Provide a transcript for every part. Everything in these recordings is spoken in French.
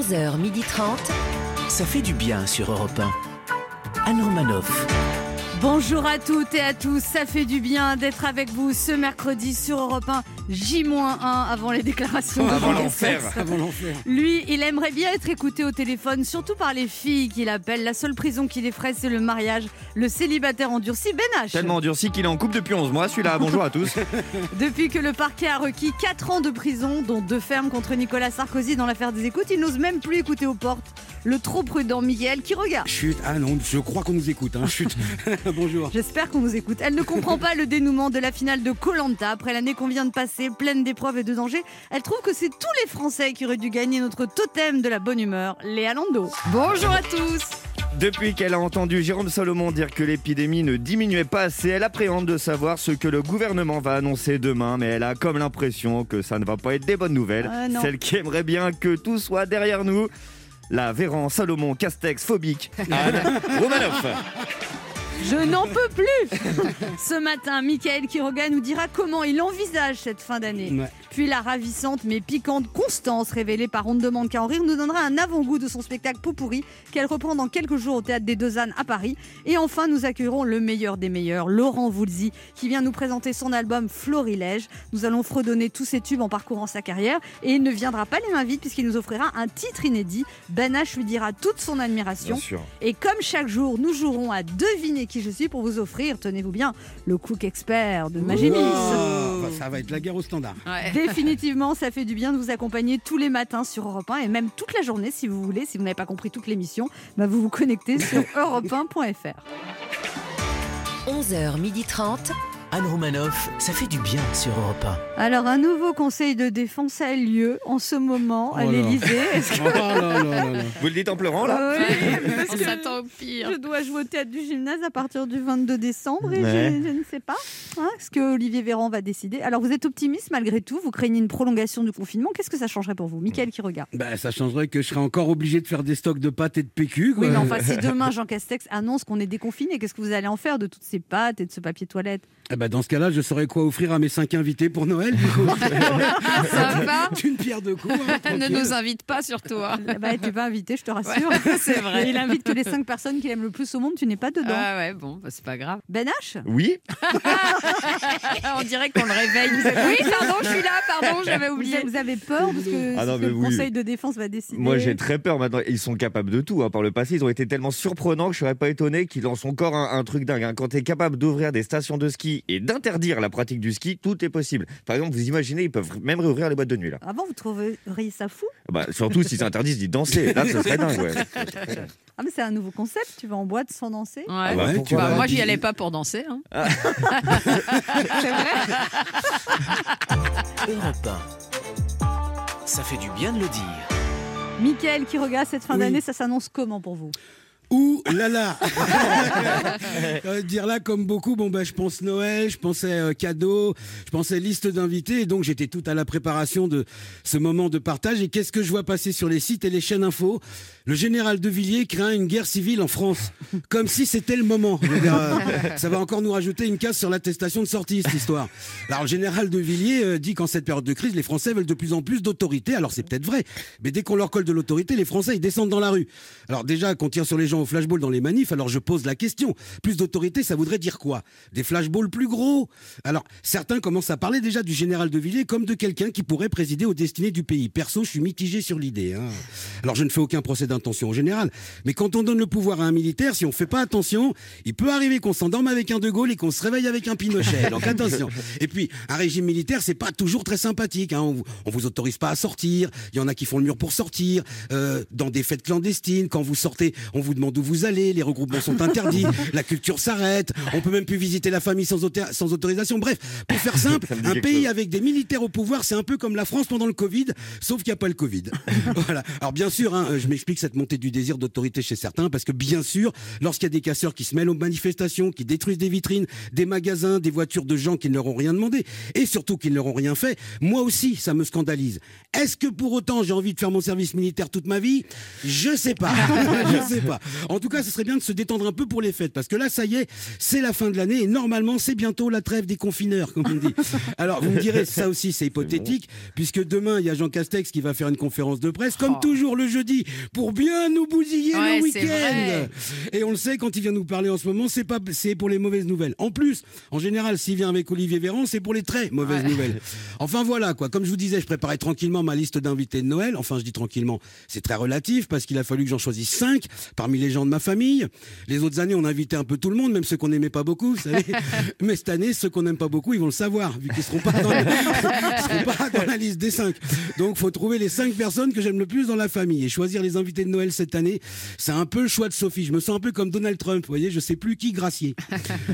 11h30. Ça fait du bien sur Europe 1. Anne Romanoff. Bonjour à toutes et à tous, ça fait du bien d'être avec vous ce mercredi sur Europe 1, J-1 avant les déclarations. de Avant l'enfer. Lui, il aimerait bien être écouté au téléphone, surtout par les filles qu'il appelle. La seule prison qui l'effraie, c'est le mariage. Le célibataire endurci, Ben H. Tellement endurci qu'il est en couple depuis 11 mois, celui-là. Bonjour à tous. Depuis que le parquet a requis 4 ans de prison, dont deux fermes contre Nicolas Sarkozy dans l'affaire des écoutes, il n'ose même plus écouter aux portes le trop prudent Miguel qui regarde. Chut, ah non, je crois qu'on nous écoute. Hein. Chut. Bonjour. J'espère qu'on nous écoute. Elle ne comprend pas le dénouement de la finale de Colanta après l'année qu'on vient de passer, pleine d'épreuves et de dangers. Elle trouve que c'est tous les Français qui auraient dû gagner notre totem de la bonne humeur, Léa Lando. Bonjour à tous. Depuis qu'elle a entendu Jérôme Salomon dire que l'épidémie ne diminuait pas assez, elle appréhende de savoir ce que le gouvernement va annoncer demain, mais elle a comme l'impression que ça ne va pas être des bonnes nouvelles. Non. Celle qui aimerait bien que tout soit derrière nous. La Véran Salomon Castex phobique, Anne Romanoff. Je n'en peux plus Ce matin, Michael Quiroga nous dira comment il envisage cette fin d'année. Ouais. Puis la ravissante mais piquante Constance, révélée par On ne demande qu'à en rire, nous donnera un avant-goût de son spectacle Poupourri qu'elle reprend dans quelques jours au Théâtre des Deux Ânes à Paris. Et enfin, nous accueillerons le meilleur des meilleurs, Laurent Voulzy, qui vient nous présenter son album Florilège. Nous allons fredonner tous ses tubes en parcourant sa carrière et il ne viendra pas les mains vides puisqu'il nous offrira un titre inédit. Ben H lui dira toute son admiration. Bien sûr. Et comme chaque jour, nous jouerons à deviner qui je suis pour vous offrir, tenez-vous bien, le cook expert de Magémis. Wow. Bah, ça va être la guerre au standard. Définitivement, ça fait du bien de vous accompagner tous les matins sur Europe 1 et même toute la journée si vous voulez. Si vous n'avez pas compris toute l'émission, bah vous vous connectez sur europe1.fr. 11h30. Anne Romanoff. Ça fait du bien sur Europe Alors, un nouveau conseil de défense a lieu en ce moment à Oh l'Elysée. Que... Oh. Vous le dites en pleurant là Oui, parce On que s'attend au pire. Je dois jouer au théâtre du gymnase à partir du 22 décembre et Ouais. je, je ne sais pas hein, ce que Olivier Véran va décider. Alors vous êtes optimiste malgré tout, vous craignez une prolongation du confinement. Qu'est-ce que ça changerait pour vous Mickaël qui regarde? Bah, ça changerait que je serais encore obligé de faire des stocks de pâtes et de PQ. Quoi. Oui, mais enfin, si demain Jean Castex annonce qu'on est déconfiné, qu'est-ce que vous allez en faire de toutes ces pâtes et de ce papier toilette? Eh bah, dans ce cas-là, je saurais quoi offrir à mes cinq invités pour Noël. du coup. Ça va D'une pierre deux coups. hein, Ne nous invite pas surtout. hein. bah, Tu vas inviter, je te rassure. c'est vrai. Il invite que les cinq personnes qu'il aime le plus au monde, tu n'es pas dedans. Ah ouais, bon, bah, c'est pas grave. Ben H Oui On dirait qu'on le réveille. Oui, pardon, je suis là, pardon, j'avais oublié. vous avez peur de ce que, Ah non, que le oui. Conseil de défense va décider Moi j'ai très peur maintenant. Ils sont capables de tout. hein. Par le passé, ils ont été tellement surprenants que je serais pas étonné qu'ils lancent encore un, un truc dingue. hein. Quand tu es capable d'ouvrir des stations de ski et d'interdire la pratique du ski, tout est possible. Par exemple, vous imaginez, ils peuvent même réouvrir les boîtes de nuit là. Avant, vous trouveriez ça fou? Bah, surtout s'ils interdisent d'y danser. Là, ce serait dingue. Ouais. Ah, mais c'est un nouveau concept. Tu vas en boîte sans danser? Ouais. bah, tu Bah, moi, j'y allais pas pour danser. hein. Europe 1. Ça fait du bien de le dire. Mickaël qui regarde cette fin Oui. d'année, ça s'annonce comment pour vous? Ouh là là Euh, Dire là comme beaucoup, bon bah je pense Noël, je pensais euh, cadeau, je pensais liste d'invités, et donc j'étais tout à la préparation de ce moment de partage. Et qu'est-ce que je vois passer sur les sites et les chaînes info? Le général de Villiers craint une guerre civile en France, comme si c'était le moment. Dire, euh, ça va encore nous rajouter une case sur l'attestation de sortie cette histoire. Alors le général de Villiers euh, dit qu'en cette période de crise, les Français veulent de plus en plus d'autorité. Alors c'est peut-être vrai, mais dès qu'on leur colle de l'autorité, les Français ils descendent dans la rue. Alors déjà qu'on tire sur les gens au flashball dans les manifs, alors je pose la question. Plus d'autorité, ça voudrait dire quoi? Des flashballs plus gros? Alors certains commencent à parler déjà du général de Villiers comme de quelqu'un qui pourrait présider aux destinées du pays. Perso, je suis mitigé sur l'idée. hein. Alors je ne fais aucun procès d'intention au général, mais quand on donne le pouvoir à un militaire, si on fait pas attention, il peut arriver qu'on s'endorme avec un De Gaulle et qu'on se réveille avec un Pinochet. Donc attention. Et puis un régime militaire, c'est pas toujours très sympathique. Hein. On, vous, vous autorise pas à sortir. Il y en a qui font le mur pour sortir. Euh, dans des fêtes clandestines, quand vous sortez, on vous demande où vous allez. Les regroupements sont interdits. la culture s'arrête. On peut même plus visiter la famille sans, auto- sans autorisation. Bref, pour faire simple, un pays chose. avec des militaires au pouvoir, c'est un peu comme la France pendant le Covid, sauf qu'il n'y a pas le Covid. voilà. Alors bien sûr, hein, je m'explique cette montée du désir d'autorité chez certains, parce que bien sûr, lorsqu'il y a des casseurs qui se mêlent aux manifestations, qui détruisent des vitrines, des magasins, des voitures de gens qui ne leur ont rien demandé, et surtout qui ne leur ont rien fait, moi aussi, ça me scandalise. Est-ce que pour autant j'ai envie de faire mon service militaire toute ma vie? Je sais pas. je sais pas. En tout cas, ce serait bien de se détendre un peu pour les fêtes, parce que là, ça y est, c'est la fin de l'année et normalement, c'est bientôt la trêve des confineurs, comme on dit. Alors, vous me direz, ça aussi, c'est hypothétique, puisque demain, il y a Jean Castex qui va faire une conférence de presse, comme toujours le jeudi, pour bien nous bousiller Ouais, le week-end. Et on le sait, quand il vient nous parler en ce moment, c'est pas, c'est pour les mauvaises nouvelles. En plus, en général, s'il vient avec Olivier Véran, c'est pour les très mauvaises nouvelles. Enfin voilà, quoi. Comme je vous disais, je préparais tranquillement ma liste d'invités de Noël. Enfin, je dis tranquillement, c'est très relatif parce qu'il a fallu que j'en choisisse cinq parmi les gens de ma famille. Les autres années, on invitait un peu tout le monde, même ceux qu'on n'aimait pas beaucoup, vous savez. Mais cette année, ceux qu'on n'aime pas beaucoup, ils vont le savoir, vu qu'ils seront pas dans, le- ils seront pas dans la liste des cinq. Donc, faut trouver les cinq personnes que j'aime le plus dans la famille et choisir les invités de Noël cette année. C'est un peu le choix de Sophie. Je me sens un peu comme Donald Trump, vous voyez, je sais plus qui gracier.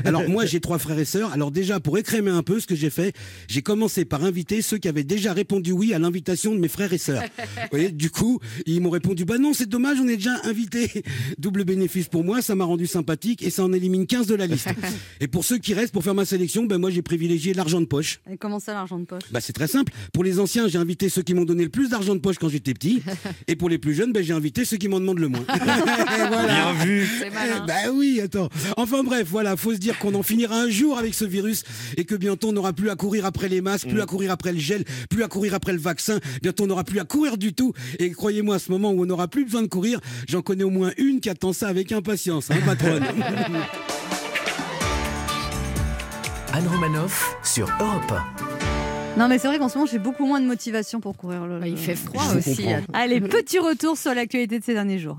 Alors moi, j'ai trois frères et sœurs. Alors déjà, pour écrémer un peu ce que j'ai fait, j'ai commencé par inviter ceux qui avaient déjà répondu oui à l'invitation de mes frères et sœurs. Vous voyez, du coup, ils m'ont répondu bah non, c'est dommage, on est déjà invité. Double bénéfice pour moi, ça m'a rendu sympathique et ça en élimine 15 de la liste. Et pour ceux qui restent pour faire ma sélection, ben moi j'ai privilégié l'argent de poche. Et comment ça, l'argent de poche? Bah c'est très simple. Pour les anciens, j'ai invité ceux qui m'ont donné le plus d'argent de poche quand j'étais petit. Et pour les plus jeunes, ben, j'ai invité ceux qui m'en demandent le moins. Voilà. Bien vu. Bah oui, attends. Enfin bref, voilà, faut se dire qu'on en finira un jour avec ce virus et que bientôt on n'aura plus à courir après les masques, plus à courir après le gel, plus à courir après le vaccin. Bientôt on n'aura plus à courir du tout. Et croyez-moi, à ce moment où on n'aura plus besoin de courir, j'en connais au moins une qui attend ça avec impatience, hein, patronne. Anne Romanoff sur Europe Non, mais c'est vrai qu'en ce moment, j'ai beaucoup moins de motivation pour courir. Le... Bah, il fait froid aussi. comprends. Allez, petit retour sur l'actualité de ces derniers jours.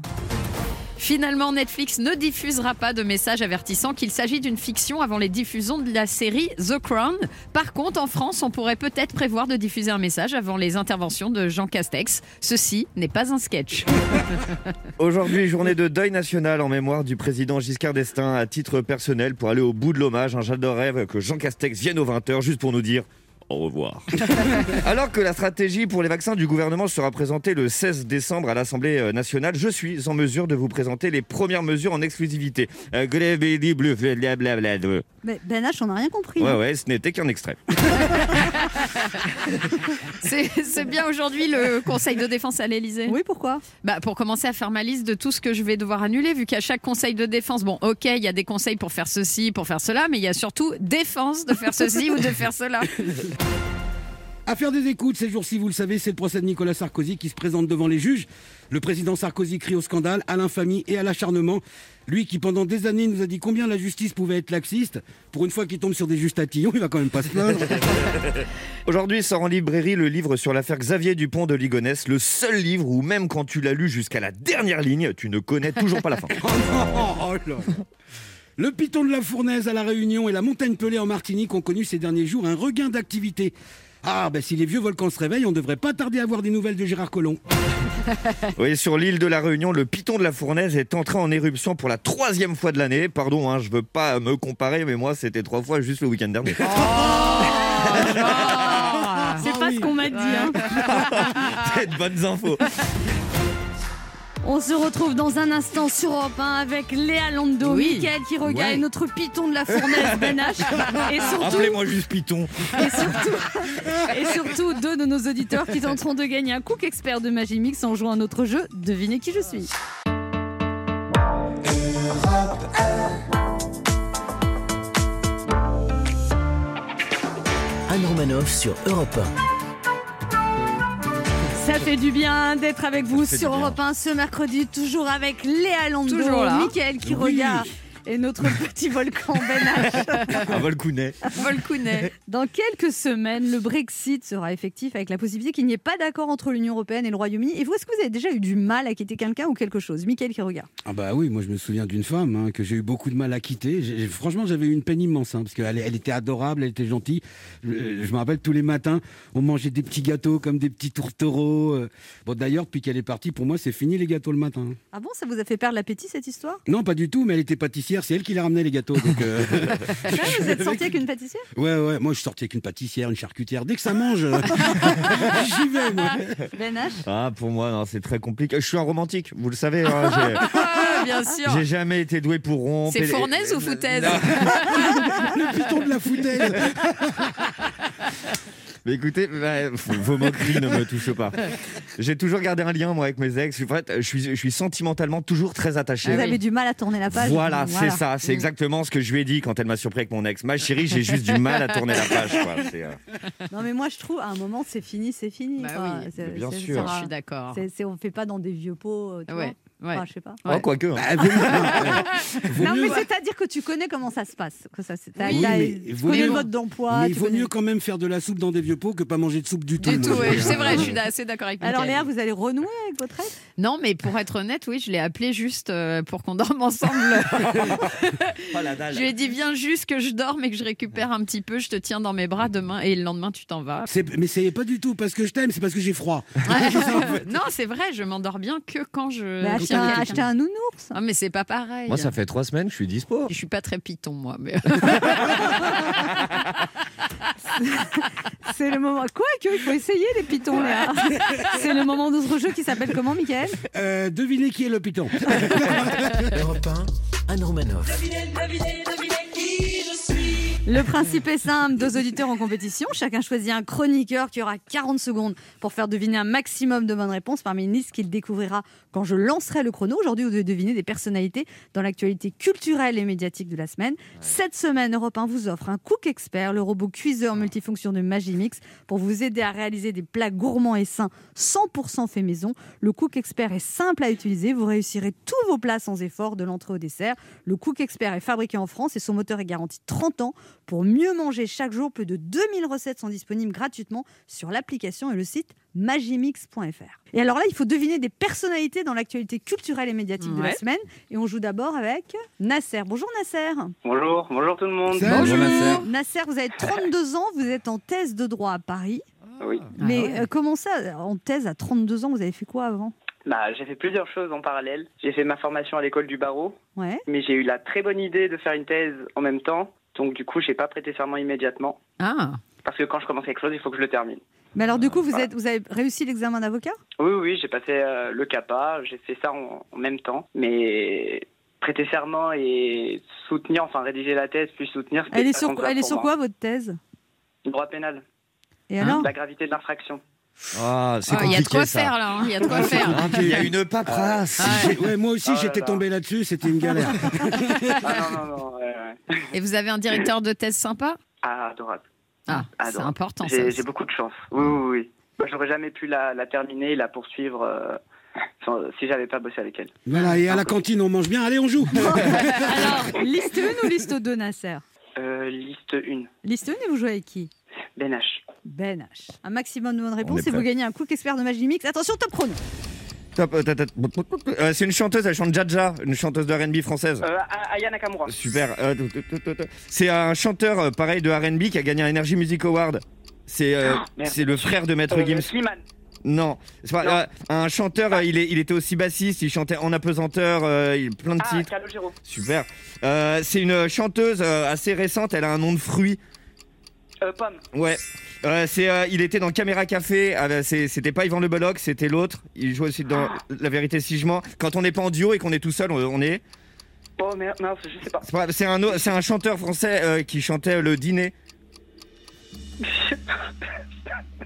Finalement, Netflix ne diffusera pas de message avertissant qu'il s'agit d'une fiction avant les diffusions de la série The Crown. Par contre, en France, on pourrait peut-être prévoir de diffuser un message avant les interventions de Jean Castex. Ceci n'est pas un sketch. Aujourd'hui, journée de deuil national en mémoire du président Giscard d'Estaing. À titre personnel, pour aller au bout de l'hommage, j'adorerais que Jean Castex vienne aux 20h juste pour nous dire au revoir. Alors que la stratégie pour les vaccins du gouvernement sera présentée le 16 décembre à l'Assemblée euh, nationale, je suis en mesure de vous présenter les premières mesures en exclusivité. Euh, blablabla. Mais Ben H, on n'a rien compris. Ouais, ouais, ce n'était qu'un extrait. C'est c'est bien aujourd'hui le Conseil de défense à l'Elysée. Oui, pourquoi? Bah, pour commencer à faire ma liste de tout ce que je vais devoir annuler, vu qu'à chaque conseil de défense, bon, ok, il y a des conseils pour faire ceci, pour faire cela, mais il y a surtout défense de faire ceci ou de faire cela. Affaire des écoutes, ces jours-ci, vous le savez, c'est le procès de Nicolas Sarkozy qui se présente devant les juges. Le président Sarkozy crie au scandale, à l'infamie et à l'acharnement. Lui qui, pendant des années, nous a dit combien la justice pouvait être laxiste. Pour une fois qu'il tombe sur des justatillons, il va quand même pas se plaindre. Aujourd'hui sort en librairie le livre sur l'affaire Xavier Dupont de Ligonnès, le seul livre où même quand tu l'as lu jusqu'à la dernière ligne, tu ne connais toujours pas la fin. Oh non, oh là. Le piton de la Fournaise à La Réunion et la montagne Pelée en Martinique ont connu ces derniers jours un regain d'activité. Ah, ben si les vieux volcans se réveillent, on devrait pas tarder à avoir des nouvelles de Gérard Collomb. Oui, sur l'île de la Réunion, le piton de la Fournaise est entré en éruption pour la troisième fois de l'année. Pardon, hein, je veux pas me comparer, mais moi c'était trois fois juste le week-end dernier. C'est pas ce qu'on m'a dit. hein. C'est de bonnes infos. On se retrouve dans un instant sur Europe 1 avec Léa Lando, Oui. Mickaël qui regarde Ouais. notre piton de la fournaise Ben H. Et surtout, Appelez-moi juste piton. et surtout, et surtout deux de nos auditeurs qui tenteront de gagner un cook expert de Magie Mix en jouant à notre jeu Devinez qui je suis. Anne Romanoff sur Europe Ça fait du bien d'être avec vous sur. Europe 1 ce mercredi, toujours avec Léa là. Mickaël qui Oui. regarde et notre petit volcan Ben. À Volcounet. Volcounet. Dans quelques semaines, le Brexit sera effectif avec la possibilité qu'il n'y ait pas d'accord entre l'Union Européenne et le Royaume-Uni. Et vous, est-ce que vous avez déjà eu du mal à quitter quelqu'un ou quelque chose? Mickaël qui regarde. Ah bah oui, moi je me souviens d'une femme hein, que j'ai eu beaucoup de mal à quitter. J'ai- franchement, j'avais eu une peine immense hein, parce qu'elle elle était adorable, elle était gentille. Je, je me rappelle tous les matins, on mangeait des petits gâteaux comme des petits tourtereaux. euh. Bon d'ailleurs, depuis qu'elle est partie, pour moi c'est fini les gâteaux le matin. Ah bon, ça vous a fait perdre l'appétit cette histoire? Non, pas du tout, mais elle était pâtissière, c'est elle qui les ramenait les gâteaux. Donc, euh, Ah, Vous êtes sorti avec une pâtissière? Ouais, ouais, moi je suis sorti avec une pâtissière, une charcutière. Dès que ça mange, euh, j'y vais moi. Ben H Ah, pour moi, non, c'est très compliqué. Je suis un romantique, vous le savez. hein, j'ai- Ah, bien sûr. J'ai jamais été doué pour rompre. C'est Et- fournaise ou foutaise? Le piton de la foutaise. Mais écoutez, bah, vos moqueries ne me touchent pas. J'ai toujours gardé un lien, moi, avec mes ex. Je suis, je suis sentimentalement toujours très attaché. Vous avez du mal à tourner la page. Voilà, c'est ça. C'est exactement ce que je lui ai dit quand elle m'a surpris avec mon ex. Ma chérie, j'ai juste du mal à tourner la page. quoi. Euh, Non, mais moi, je trouve, à un moment, c'est fini, c'est fini. Bah quoi. oui, C'est- bien sûr. Je suis d'accord. on fait pas dans des vieux pots, euh, tu Ouais, vois. Ouais. Enfin, je sais pas. Oh, Ouais. quoique. hein. Bah, vaut non, mieux- mais c'est-à-dire que tu connais comment ça se passe. Que ça, Oui, mais tu connais mieux- le mode d'emploi. mais il vaut connais- mieux quand même faire de la soupe dans des vieux pots que pas manger de soupe du tout. Du tout, ouais, c'est vrai, je suis assez d'accord avec Alors, Mickaël. Léa, vous allez renouer avec votre ex? Non, mais pour être honnête, oui, je l'ai appelé juste euh, pour qu'on dorme ensemble. Oh la dalle. je lui ai dit, viens juste que je dorme et que je récupère un petit peu, je te tiens dans mes bras demain et le lendemain, tu t'en vas. Mais c'est pas du tout parce que je t'aime, c'est parce que j'ai froid. non, c'est vrai, je m'endors bien que quand je. Tiens un, acheter un nounours. Ah, mais c'est pas pareil. Moi, ça fait trois semaines que je suis dispo. Je suis pas très python, moi. Mais... C'est le moment. Quoi que il faut essayer les pitons, Léa. C'est le moment de ce jeu qui s'appelle comment, Michael Euh, devinez qui est le piton. Europe 1, Anne Romanoff. Le principe est simple, deux auditeurs en compétition, chacun choisit un chroniqueur qui aura 40 secondes pour faire deviner un maximum de bonnes réponses parmi une liste qu'il découvrira quand je lancerai le chrono. Aujourd'hui, vous devez deviner des personnalités dans l'actualité culturelle et médiatique de la semaine. Cette semaine, Europe 1 vous offre un Cook Expert, le robot cuiseur multifonction de Magimix, pour vous aider à réaliser des plats gourmands et sains 100% fait maison. Le Cook Expert est simple à utiliser, vous réussirez tous vos plats sans effort, de l'entrée au dessert. Le Cook Expert est fabriqué en France et son moteur est garanti 30 ans. Pour mieux manger chaque jour, plus de 2000 recettes sont disponibles gratuitement sur l'application et le site magimix.fr. Et alors là, il faut deviner des personnalités dans l'actualité culturelle et médiatique de la semaine. Et on joue d'abord avec Nasser. Bonjour Nasser. Bonjour, bonjour tout le monde. Bonjour, Nasser. Nasser, vous avez 32 ans, vous êtes en thèse de droit à Paris. Oui. Mais ouais. euh, comment ça, en thèse à 32 ans, vous avez fait quoi avant? Bah, j'ai fait plusieurs choses en parallèle. J'ai fait ma formation à l'école du barreau, Ouais. mais j'ai eu la très bonne idée de faire une thèse en même temps. Donc du coup, j'ai pas prêté serment immédiatement Ah, parce que quand je commence quelque chose, il faut que je le termine. Mais alors du coup, vous, Voilà. êtes, vous avez réussi l'examen d'avocat? Oui, oui, j'ai passé euh, le CAPA, j'ai fait ça en, en même temps, mais prêter serment et soutenir, enfin rédiger la thèse puis soutenir. Elle est sur, elle est sur quoi votre thèse? Droit pénal, Et alors? La gravité de l'infraction. Ah, c'est Ah, il y a de quoi ça. faire là, hein, il y a de quoi faire. Il y a une paperasse. Ah, ouais, moi aussi, j'étais tombé là-dessus, c'était une galère. Ah non, non, non, ouais, ouais. Et vous avez un directeur de thèse sympa? Ah, adorable. Ah, c'est important ça. J'ai beaucoup de chance. Oui, oui, oui. Moi, j'aurais jamais pu la, la terminer, la poursuivre euh, si j'avais pas bossé avec elle. Voilà, et à la cantine, on mange bien. Allez, on joue. Alors, liste 1 ou liste 2, Nasser? Euh, liste 1, Liste 1 et vous jouez avec qui? Ben H. Ben H. Un maximum de bonnes On réponses et vous gagnez un Cook Expert de Magimix. Attention, top chrono Top, euh, tata- euh, c'est une chanteuse, elle chante Jaja, une chanteuse de R&B française. Euh, A- Aya Nakamura. Super. euh, tout, tout, tout, tout, tout. C'est un chanteur euh, pareil de R&B qui a gagné un Energy Music Award. C'est euh, Ah, merde. c'est le frère de Maître Euh, Gims. Slimane. Non, c'est pas- Non. euh, un chanteur. euh, il, est, il était aussi bassiste. Il chantait en apesanteur. euh, il, plein de Ah, titres. Calogero. Super. Euh, c'est une chanteuse euh, assez récente. Elle a un nom de fruit. Euh, Pomme. Ouais. Euh, c'est, euh, il était dans Caméra Café. c'était pas Yvan Le Bolloc, c'était l'autre. Il jouait aussi dans La Vérité si je mens. Quand on n'est pas en duo et qu'on est tout seul, on, on est. Oh merde, mince, je sais pas. Un, c'est un chanteur français euh, qui chantait le dîner.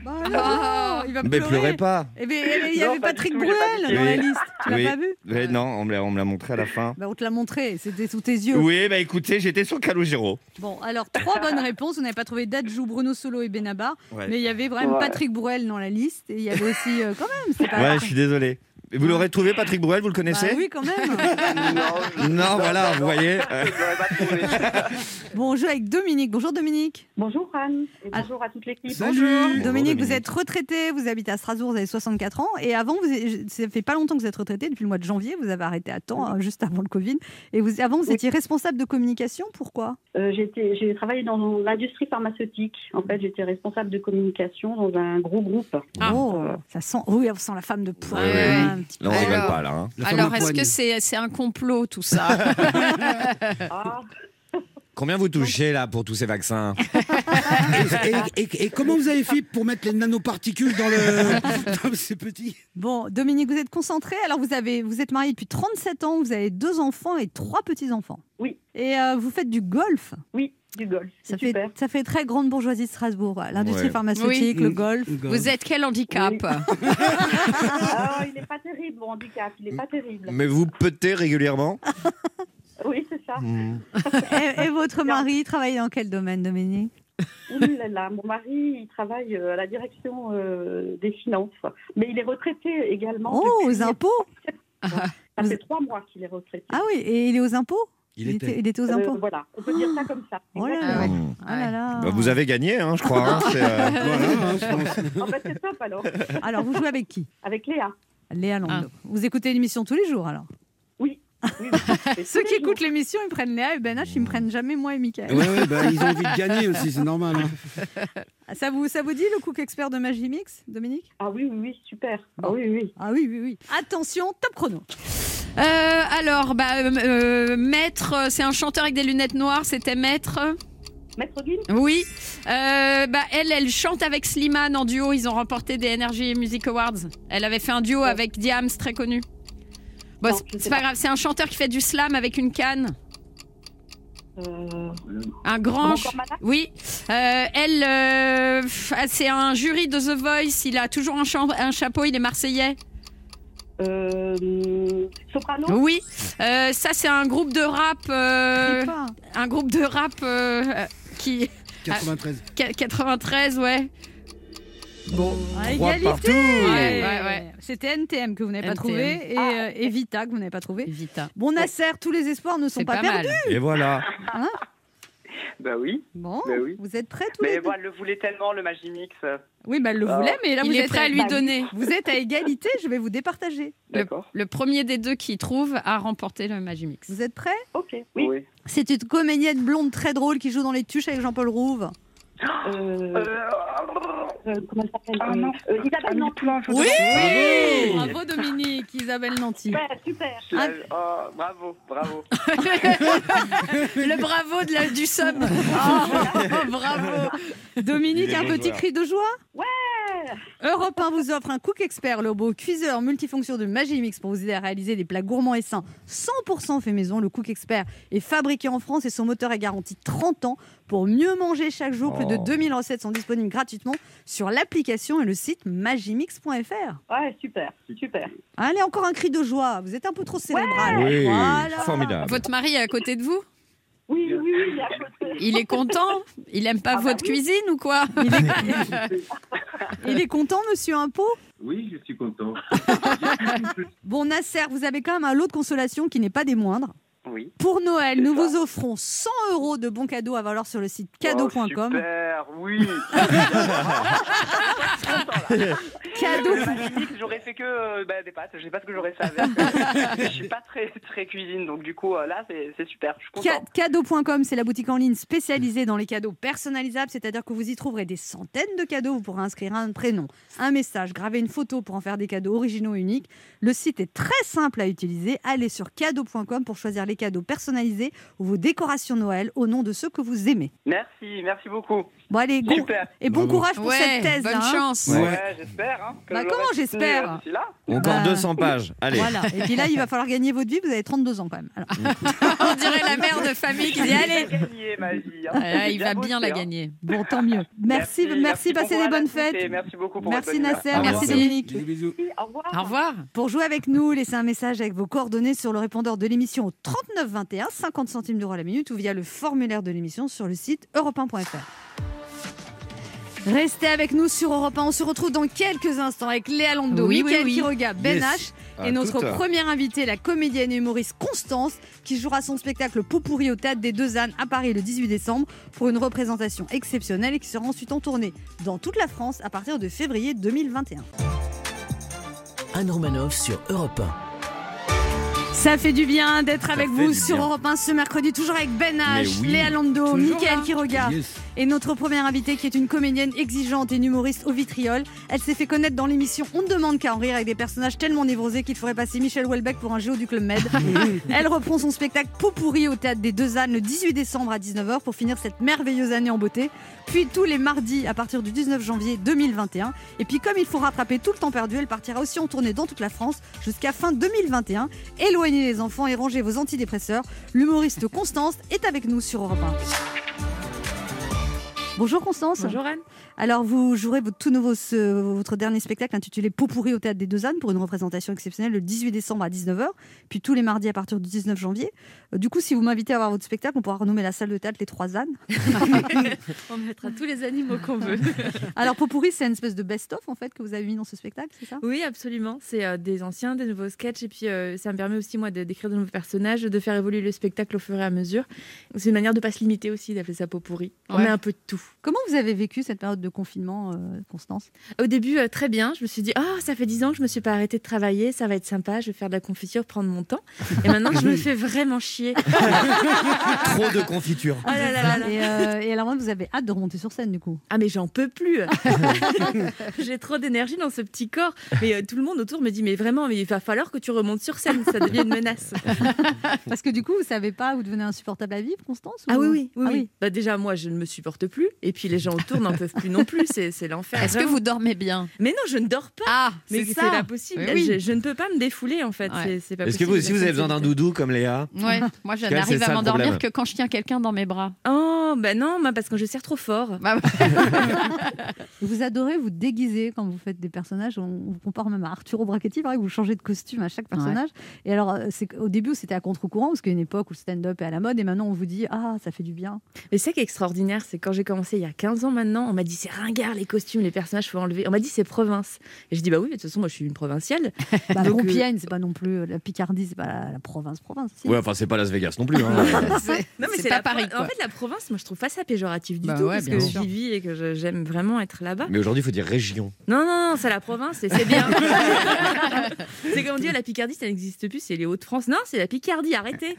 Bah il va Mais pleurez pas. Eh ben, il y avait Patrick Bruel dans la liste. Tu l'as pas vu non, on me l'a, on me l'a montré à la fin. bah, On te l'a montré, c'était sous tes yeux. Oui, bah écoutez, j'étais sur Calogero. Bon, alors trois bonnes réponses. Vous n'avez pas trouvé Dadjou, Bruno Solo et Benabar. Ouais. Mais il y avait vraiment Ouais. Patrick Bruel dans la liste. Et il y avait aussi, euh, quand même, c'est pas. Ouais, je suis désolé. Et Vous l'aurez trouvé, Patrick Bruel, vous le Bah connaissez oui, quand même. non, Non, voilà, vous voyez. euh, je l'aurais pas trouvé. Bon, on joue avec Dominique. Bonjour Dominique. Bonjour Anne et Ah. bonjour à toute l'équipe. Salut. Dominique, Dominique. vous êtes retraité, vous habitez à Strasbourg, vous avez 64 ans. Et avant, vous, ça fait pas longtemps que vous êtes retraité, depuis le mois de janvier. Vous avez arrêté à temps, hein, juste avant le Covid. Et vous, avant, vous Oui. étiez responsable de communication. Pourquoi? Euh, j'étais- J'ai travaillé dans l'industrie pharmaceutique. En fait, j'étais responsable de communication dans un gros groupe. Ah. Oh, ça sent. Oui, on sent la femme de poids. Ouais, ouais. Un petit peu. Là, on rigole Alors. pas, là. hein. Alors, est-ce que c'est un complot tout ça Ah, Combien vous touchez là pour tous ces vaccins et, et- et comment vous avez fait pour mettre les nanoparticules dans le dans ces petits? Bon, Dominique, vous êtes concentré. Alors, vous, avez, vous êtes marié depuis 37 ans, vous avez deux enfants et trois petits-enfants. Oui. Et euh, vous faites du golf. Oui, du golf. Ça fait, super. ça fait très grande bourgeoisie de Strasbourg. L'industrie Ouais. pharmaceutique, Oui. le golf. Vous êtes quel handicap Ah, il n'est pas terrible, mon handicap. Il n'est pas terrible. Mais vous petez régulièrement Oui, c'est ça. Hmm. et, et votre mari travaille dans quel domaine, Dominique Ouh là là, mon mari, il travaille euh, à la direction euh, des finances. Mais il est retraité également. Oh, aux impôts Ça fait trois mois qu'il est retraité. Ah oui, et il est aux impôts Il était. il était aux Euh, impôts voilà, on peut dire ça comme ça. Oh là. Ah là là. Bah, Vous avez gagné, hein, je crois. hein, c'est, euh, Voilà, hein, c'est top alors. Alors, vous jouez avec qui? Avec Léa. Léa Lando. Vous écoutez l'émission tous les jours, alors? Oui. oui, oui. Ceux qui écoutent l'émission, ils prennent Léa et Ben H, ils me prennent jamais moi et Mickaël. Ouais, ouais, bah, ils ont envie de gagner aussi, c'est normal. hein. Ça vous, ça vous dit le cook expert de Magimix, Dominique? Ah oui, oui, oui, super. Ah oui, oui. Ah oui, oui, oui. Attention, top chrono. Euh, alors, bah, euh, euh, Maître, c'est un chanteur avec des lunettes noires, c'était Maître. Maître Guine Oui. Euh, bah, elle, elle chante avec Slimane en duo. Ils ont remporté des Energy Music Awards. Elle avait fait un duo avec Diams, très connu. Bon, c'est- pas pas. grave, c'est un chanteur qui fait du slam avec une canne. euh, Un grand. Oui. Euh, elle, c'est un jury de The Voice. Il a toujours un, cha- un chapeau. Il est marseillais. Euh, Soprano Oui. Euh, ça, c'est un groupe de rap. euh, un groupe de rap qui. 93. Qu- 93, ouais. Bon, À trois égalité. partout. Ouais, ouais, ouais. C'était NTM que vous n'avez pas NTM. trouvé et, Ah. euh, et Vita que vous n'avez pas trouvé. Vita. Bon, Nasser, tous les espoirs ne sont pas, pas, perdus. mal. Et voilà. Bah oui. Bon, Bah oui. vous êtes prêts tous les Mais deux voilà, elle le voulait tellement, le Magimix. Oui, bah, elle le Ah. voulait, mais là, Il vous est êtes prêt à lui Bah donner. Vous êtes à égalité, je vais vous départager. D'accord. Le premier des deux qui trouve a remporté le Magimix. Vous êtes prêts? Ok, oui. Oui. C'est une comédienne blonde très drôle qui joue dans Les Tuches avec Jean-Paul Rouve. Euh, Euh, euh, comment elle s'appelle Ah euh, non. euh, Isabelle Nanty. Oui Bravo Dominique, Isabelle Nanty. Super, super. Je la- oh, bravo, bravo. Le bravo de la, du sub. Oh, bravo. Dominique, un petit cri de joie Ouais. Europe 1 vous offre un cook expert, le robot cuiseur multifonction de Magimix pour vous aider à réaliser des plats gourmands et sains 100% fait maison. Le cook expert est fabriqué en France et son moteur est garanti 30 ans pour mieux manger chaque jour. Plus de Oh. 2000 recettes sont disponibles gratuitement sur l'application et le site magimix.fr. Ouais, super, super. Allez, encore un cri de joie. Vous êtes un peu trop cérébral. Oui, Voilà. formidable. Votre mari est à côté de vous? Oui, oui, oui, il est à côté. Il est content? Il aime pas Ah bah votre oui. cuisine ou quoi? Il est content, monsieur Impôt Oui, je suis content. Bon, Nasser, vous avez quand même un lot de consolation qui n'est pas des moindres. Oui. Pour Noël, nous ça. vous offrons 100 euros de bons cadeaux à valoir sur le site Oh, cadeau.com. super, oui. Cadeau. J'aurais fait que euh, bah, des pâtes. Je sais pas ce que j'aurais fait avec. je suis pas très très cuisine, donc du coup euh, là c'est c'est super. Je suis. Cadeau.com, c'est la boutique en ligne spécialisée dans les cadeaux personnalisables, c'est-à-dire que vous y trouverez des centaines de cadeaux. Vous pourrez inscrire un prénom, un message, graver une photo pour en faire des cadeaux originaux et uniques. Le site est très simple à utiliser. Allez sur cadeau.com pour choisir les cadeaux personnalisés ou vos décorations Noël au nom de ceux que vous aimez. Merci, merci beaucoup. Bon, allez, Super. et bon Bravo. courage pour Ouais, cette thèse. bonne hein. chance. Ouais. Ouais, j'espère. Hein, que Bah, je comment j'espère euh, là. Encore Bah. 200 pages. Allez. Voilà. Et puis là, il va falloir gagner votre vie. Vous avez 32 ans quand même. Alors, On dirait la mère de famille qui dit Allez gagné ma vie. hein. Ah là, Il va bien la hein. gagner. bon, tant mieux. Merci, merci, bon passez des courage à bonnes tous et fêtes. Merci beaucoup pour Merci votre. Nasser, À merci. Dominique. Bisous, bisous. Oui, au revoir. Au revoir. Pour jouer avec nous, laissez un message avec vos coordonnées sur le répondeur de l'émission au 39 21, 50 centimes d'euros la minute ou via le formulaire de l'émission sur le site europe1.fr. Restez avec nous sur Europe 1. On se retrouve dans quelques instants avec Léa Lando, Oui, Mickaël Ben Yes. H À et notre première invitée, la comédienne et humoriste Constance, qui jouera son spectacle Popourri au Théâtre des Deux Ânes à Paris le 18 décembre pour une représentation exceptionnelle et qui sera ensuite en tournée dans toute la France à partir de février 2021. Anne Romanoff sur Europe Ça fait du bien d'être avec vous sur bien. Europe 1 ce mercredi, toujours avec Ben H, oui. Léa Lando. Quiroga Yes. Et notre première invitée, qui est une comédienne exigeante et une humoriste au vitriol, elle s'est fait connaître dans l'émission On ne demande qu'à en rire avec des personnages tellement névrosés qu'il ferait passer Michel Houellebecq pour un géo du Club Med. elle reprend son spectacle Pot pourri au théâtre des Deux Ânes le 18 décembre à 19h pour finir cette merveilleuse année en beauté. Puis tous les mardis à partir du 19 janvier 2021. Et puis comme il faut rattraper tout le temps perdu, elle partira aussi en tournée dans toute la France jusqu'à fin 2021. Éloignez les enfants et rangez vos antidépresseurs. L'humoriste Constance est avec nous sur Europe 1. Bonjour Constance. Bonjour Anne. Alors vous jouerez votre tout nouveau, ce- votre dernier spectacle intitulé Pot pourri au théâtre des Deux Ânes pour une représentation exceptionnelle le 18 décembre à 19h, puis tous les mardis à partir du 19 janvier. Euh, Du coup, si vous m'invitez à voir votre spectacle, on pourra renommer la salle de théâtre les Trois Ânes. On mettra tous les animaux qu'on veut. Alors Pot pourri, c'est une espèce de best-of en fait que vous avez mis dans ce spectacle, c'est ça? Oui, absolument. C'est euh, des anciens, des nouveaux sketchs. Et puis, euh, ça me permet aussi, moi, de- d'écrire de nouveaux personnages, de faire évoluer le spectacle au fur et à mesure. C'est une manière de pas se limiter aussi, d'appeler ça pot pourri. On Ouais. met un peu de tout. Comment vous avez vécu cette période de confinement, euh, Constance Au début, euh, très bien. Je me suis dit, oh, ça fait 10 ans que je me suis pas arrêtée de travailler. Ça va être sympa. Je vais faire de la confiture, prendre mon temps. Et maintenant, je me fais vraiment chier. Trop de confiture. Oh là là là là. et, euh, et alors vous avez hâte de remonter sur scène du coup Ah mais j'en peux plus. J'ai trop d'énergie dans ce petit corps. Mais euh, tout le monde autour me dit mais vraiment mais il va falloir que tu remontes sur scène, ça devient une menace. Parce que du coup, vous savez pas, vous devenez insupportable à vivre, Constance Ah ou- oui oui oui. Ah oui. Bah déjà moi je ne me supporte plus et puis les gens autour n'en peuvent plus non plus, c'est l'enfer. Est-ce que vous dormez bien Mais non, je ne dors pas. Ah, Mais c'est c'est ça. pas possible. Oui, oui. Je, je ne peux pas me défouler en fait. Ouais. C'est- Est-ce que vous aussi vous avez besoin d'un doudou comme Léa Ouais, moi je n'arrive à m'endormir que quand je tiens quelqu'un dans mes bras. Oh bah non, moi parce que je serre trop fort. Bah, Vous adorez vous déguiser quand vous faites des personnages. On vous compare même à Arturo Brachetti, pareil, vous changez de costume à chaque personnage. Et alors, euh, c'est au début, c'était à contre-courant, parce qu'il y a une époque où le stand-up est à la mode, et maintenant on vous dit Ah, ça fait du bien. Mais c'est qui est extraordinaire, c'est quand j'ai commencé il y a 15 ans maintenant, on m'a dit c'est ringard les costumes, les personnages faut enlever. On m'a dit c'est province. Et je dis bah oui, mais de toute façon moi je suis une provinciale. Bah, Donc, Compiègne, c'est pas non plus euh, la Picardie, c'est pas la, la province, province. si. Ouais, enfin c'est pas Las Vegas non plus. hein. Non, mais c'est pas la Paris. En fait, la province, moi, je trouve pas ça péjoratif du Bah tout, ouais, parce que sûr. j'y vis et que je- j'aime vraiment être là-bas. Mais aujourd'hui il faut dire région. Non, non, non, c'est la province et c'est bien. c'est comme on dit, la Picardie, ça n'existe plus, c'est les Hauts-de-France. Non, c'est la Picardie, arrêtez.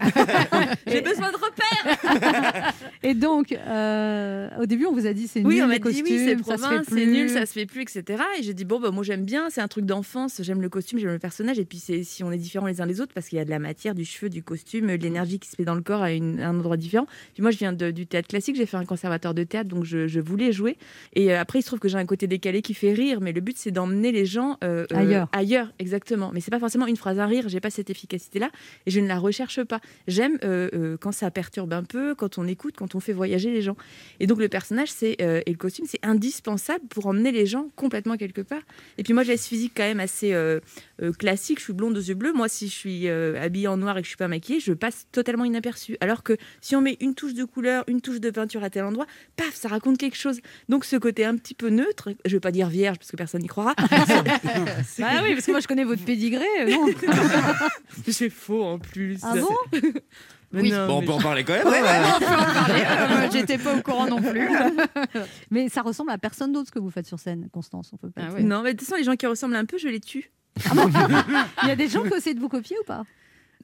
J'ai besoin de repères. Et donc, euh, au début, on vous a dit c'est Oui, nul on les m'a c'est province, c'est nul, ça se fait plus, etc. Et j'ai dit bon, bah, moi j'aime bien, c'est un truc d'enfance, j'aime le costume, j'aime le personnage. Et puis c'est si on est différents les uns des autres, parce qu'il y a de la matière, du cheveu, du costume, de l'énergie qui se fait dans le corps à, une- à un endroit différent. Puis moi je viens de- du théâtre classique, j'ai fait un conservatoire de théâtre, donc je, je voulais jouer. Et euh, après il se trouve que j'ai un côté décalé qui fait rire, mais le but c'est d'emmener les gens euh, euh, Ailleurs. ailleurs, exactement. Mais c'est pas forcément une phrase à rire, j'ai pas cette efficacité-là et je ne la recherche pas. J'aime euh, euh, quand ça perturbe un peu, quand on écoute, quand on fait voyager les gens. Et donc le personnage c'est euh, et le costume c'est indispensable pour emmener les gens complètement quelque part. Et puis moi j'ai ce physique quand même assez euh, euh, classique, je suis blonde aux yeux bleus. Moi si je suis euh, habillée en noir et que je suis pas maquillée, je passe totalement inaperçue. Alors que si on met une touche de couleur, une touche de peinture à tel endroit, paf, ça raconte quelque chose. Donc ce côté un petit peu neutre, je vais pas dire vierge parce que personne n'y croira. Ah oui, parce que moi je connais votre pédigré, non c'est faux en plus. Ah bon? Mais Oui. non, Bon, on mais- peut en parler quand même. Ouais, hein. ouais, on peut en parler. Euh, moi, J'étais pas au courant non plus. Mais ça ressemble à personne d'autre ce que vous faites sur scène, Constance. On peut pas Ah ouais. Non, mais de toute façon, les gens qui ressemblent un peu, je les tue. Il y a des gens qui ont essayé de vous copier ou pas?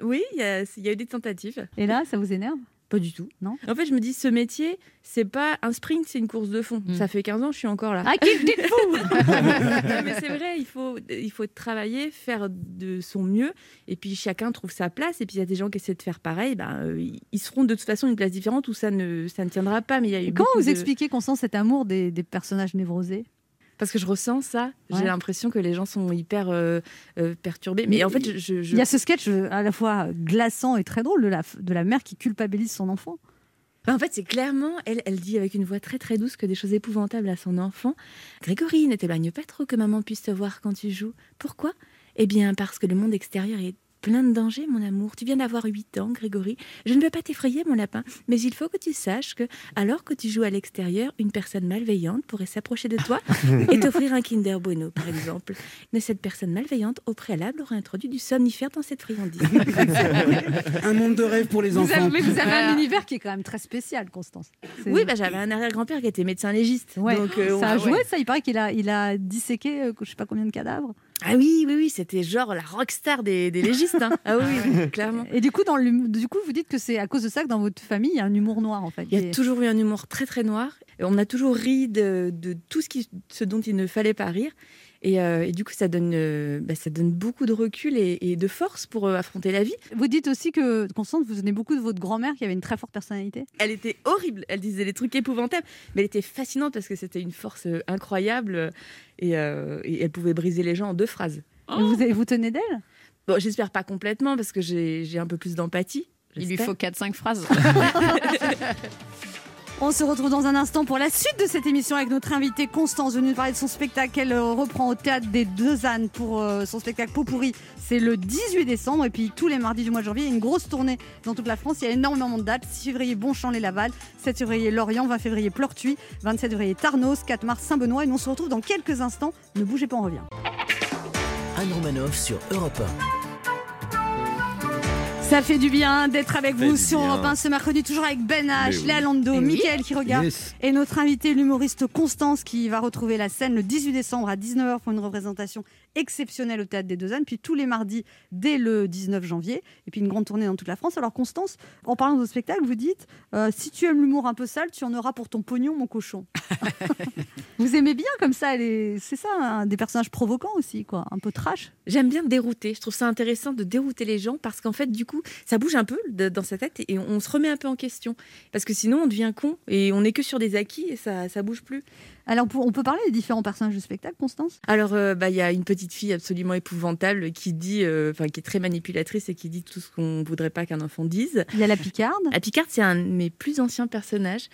Oui, il y, a il y a eu des tentatives. Et là, ça vous énerve? Pas du tout. Non En fait, je me dis, ce métier, c'est pas un sprint, c'est une course de fond. Mm. Ça fait 15 ans, je suis encore là. Ah, dites-vous Non, mais c'est vrai, il faut, il faut travailler, faire de son mieux, et puis chacun trouve sa place. Et puis il y a des gens qui essaient de faire pareil, ben, euh, ils- seront de toute façon une place différente où ça ne, ça ne tiendra pas. Mais il y a eu Comment vous de- expliquez qu'on sent cet amour des, des personnages névrosés? Parce que je ressens ça. Ouais. J'ai l'impression que les gens sont hyper euh, euh, perturbés. Mais, Mais en fait, je, je- je- Il y a ce sketch euh, à la fois glaçant et très drôle de la, de la mère qui culpabilise son enfant. Bah, En fait, c'est clairement, elle, elle dit avec une voix très très douce que des choses épouvantables à son enfant. Grégory, ne t'éloigne pas trop que maman puisse te voir quand tu joues. Pourquoi? Eh bien, parce que le monde extérieur est plein de dangers, mon amour. Tu viens d'avoir 8 ans, Grégory. Je ne veux pas t'effrayer, mon lapin, mais il faut que tu saches que, alors que tu joues à l'extérieur, une personne malveillante pourrait s'approcher de toi et t'offrir un Kinder Bueno, par exemple. Mais cette personne malveillante, au préalable, aurait introduit du somnifère dans cette friandise. Un monde de rêve pour les Vous enfants. avez, mais vous avez un univers qui est quand même très spécial, Constance. Oui, bah, j'avais un arrière-grand-père qui était médecin légiste. Ouais. Donc, euh, ça a ouais. joué, ça Il paraît qu'il a, il a disséqué, euh, je sais pas combien de cadavres. Ah oui, oui, oui, c'était genre la rockstar des, des légistes. hein. Ah oui, oui, clairement. Et du coup, dans du coup, vous dites que c'est à cause de ça que dans votre famille, il y a un humour noir en fait. Il y a Et- toujours eu un humour très très noir. Et On a toujours ri de, de tout ce, qui, ce dont il ne fallait pas rire. Et, euh, et du coup, ça donne, euh, bah, ça donne beaucoup de recul et, et de force pour euh, affronter la vie. Vous dites aussi que, Constance, vous venez beaucoup de votre grand-mère qui avait une très forte personnalité. Elle était horrible. Elle disait des trucs épouvantables, mais elle était fascinante parce que c'était une force incroyable et, euh, et elle pouvait briser les gens en deux phrases. Et Vous, vous tenez d'elle? Bon, j'espère pas complètement parce que j'ai un peu plus d'empathie. Il lui faut 4-5 phrases. On se retrouve dans un instant pour la suite de cette émission avec notre invitée Constance, venue nous parler de son spectacle qu'elle euh, reprend au théâtre des Deux Ânes pour euh, son spectacle Popourri. C'est le 18 décembre et puis tous les mardis du mois de janvier, une grosse tournée dans toute la France. Il y a énormément de dates. 6 février, Bonchamp-les-Laval, 7 février, Lorient, 20 février, Pleurtuis, 27 février, Tarnos, 4 mars, Saint-Benoît. Et on se retrouve dans quelques instants. Ne bougez pas, on revient. Anne Romanoff sur Europe Ça fait du bien d'être avec vous sur bien. Europe 1 ce mercredi, toujours avec Ben H, oui. Léa Lando, oui. Mickaël qui regarde. Yes. Et notre invité, l'humoriste Constance, qui va retrouver la scène le 18 décembre à 19h pour une représentation exceptionnelle au Théâtre des Deux Ânes, puis tous les mardis dès le 19 janvier, et puis une grande tournée dans toute la France. Alors Constance, en parlant de spectacle, vous dites, euh, si tu aimes l'humour un peu sale, tu en auras pour ton pognon, mon cochon. vous aimez bien comme ça, les... c'est ça, hein, des personnages provocants aussi, quoi, un peu trash. J'aime bien dérouter. Je trouve ça intéressant de dérouter les gens parce qu'en fait, du coup, ça bouge un peu dans sa tête et on se remet un peu en question. Parce que sinon, on devient con et on n'est que sur des acquis et ça, ça bouge plus. Alors on peut parler des différents personnages du spectacle, Constance? Alors, euh, bah, il y a une petite fille absolument épouvantable qui dit, euh, enfin, qui est très manipulatrice et qui dit tout ce qu'on voudrait pas qu'un enfant dise. Il y a la Picarde. La Picarde, c'est un de mes plus anciens personnages.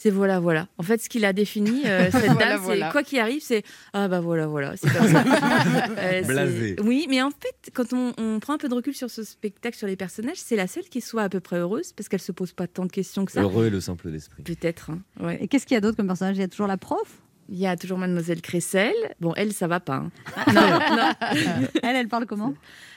C'est voilà, voilà. En fait, ce qu'il a défini, euh, cette Voilà, dame, voilà. c'est quoi qu'il arrive, c'est ah bah voilà, voilà. C'est comme ça. Euh, Blasé. Oui, mais en fait, quand on, on prend un peu de recul sur ce spectacle, sur les personnages, c'est la seule qui soit à peu près heureuse parce qu'elle se pose pas tant de questions que ça. Heureux et le simple d'esprit. Peut-être. hein, ouais. Et qu'est-ce qu'il y a d'autre comme personnage? Il y a toujours la prof? Il y a toujours Mademoiselle Cressel. Bon, elle, ça va pas. hein. Non, non. Elle, elle parle comment?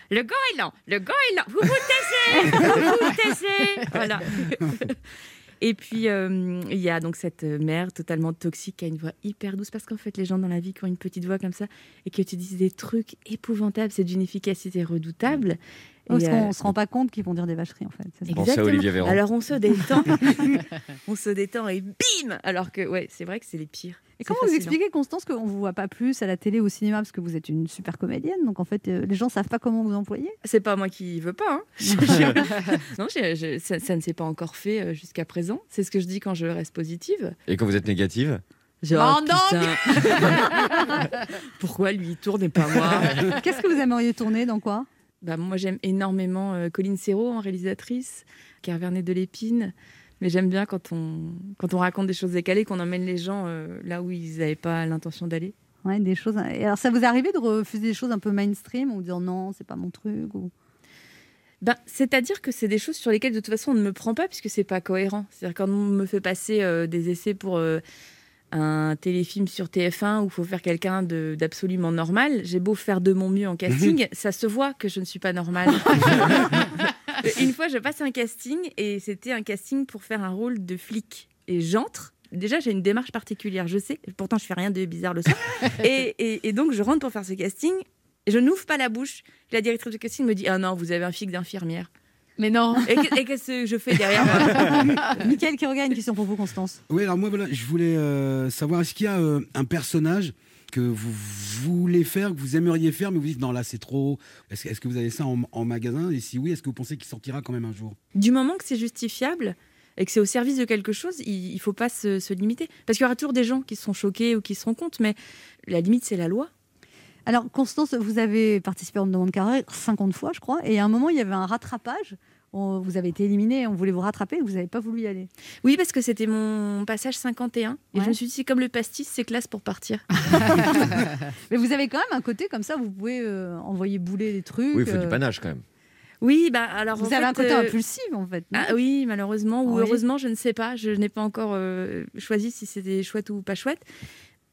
Le goéland, le goéland, vous vous taisez, vous vous taisez. Voilà. Et puis, euh, il y a donc cette mère totalement toxique qui a une voix hyper douce parce qu'en fait, les gens dans la vie qui ont une petite voix comme ça et qui te disent des trucs épouvantables, c'est d'une efficacité redoutable. Parce qu'on euh, se rend pas compte qu'ils vont dire des vacheries en fait. Exactement. Olivier Véran. Alors on se détend, on se détend et bim Alors que ouais, c'est vrai que c'est les pires. Et comment vous expliquez, Constance, qu'on vous voit pas plus à la télé ou au cinéma parce que vous êtes une super comédienne Donc en fait, euh, les gens savent pas comment vous employer. C'est pas moi qui veux pas. hein. non, ça, ça ne s'est pas encore fait euh, jusqu'à présent. C'est ce que je dis quand je reste positive. Et quand vous êtes négative? Genre, Oh. Pourquoi lui il tourne et pas moi? Qu'est-ce que vous aimeriez tourner dans quoi? Bah, Moi, j'aime énormément euh, Colline Serrault en réalisatrice, Carvernet de l'Épine. Mais j'aime bien quand on, quand on raconte des choses décalées, qu'on emmène les gens euh, là où ils n'avaient pas l'intention d'aller. Ouais, des choses. Et alors, ça vous est arrivé de refuser des choses un peu mainstream ou de dire non, c'est pas mon truc ou... Ben, C'est-à-dire que c'est des choses sur lesquelles de toute façon on ne me prend pas puisque c'est pas cohérent. C'est-à-dire quand on me fait passer euh, des essais pour euh, un téléfilm sur TF1 où il faut faire quelqu'un de- d'absolument normal, j'ai beau faire de mon mieux en casting, ça se voit que je ne suis pas normale. Une fois, je passe un casting et c'était un casting pour faire un rôle de flic. Et j'entre. Déjà, j'ai une démarche particulière, je sais. Pourtant, je fais rien de bizarre le soir. et, et- et donc, je rentre pour faire ce casting. Et je n'ouvre pas la bouche. La directrice de casting me dit Ah non, vous avez un flic d'infirmière. Mais non. Et que- et qu'est-ce que je fais derrière moi Michael qui regarde une question pour vous, Constance. Oui, alors moi, voilà, je voulais euh, savoir, est-ce qu'il y a euh, un personnage que vous voulez faire, que vous aimeriez faire, mais vous dites non, là, c'est trop. Est-ce que vous avez ça en, en magasin? Et si oui, est-ce que vous pensez qu'il sortira quand même un jour? Du moment que c'est justifiable et que c'est au service de quelque chose, il ne faut pas se, se limiter. Parce qu'il y aura toujours des gens qui seront choqués ou qui se rendent compte, mais la limite, c'est la loi. Alors, Constance, vous avez participé à une demande carré 50 fois, je crois, et à un moment, il y avait un rattrapage. On- vous avez été éliminé, on voulait vous rattraper, vous n'avez pas voulu y aller. Oui, parce que c'était mon passage 51. Et Ouais. je me suis dit, c'est comme le pastis, c'est classe pour partir. Mais vous avez quand même un côté comme ça, vous pouvez euh, envoyer bouler des trucs. Oui, il faut du euh, panache quand même. Oui, bah alors. Vous en avez fait, un côté euh, impulsif, en fait. Ah oui, malheureusement, ou Oui. heureusement, je ne sais pas. Je n'ai pas encore euh, choisi si c'était chouette ou pas chouette.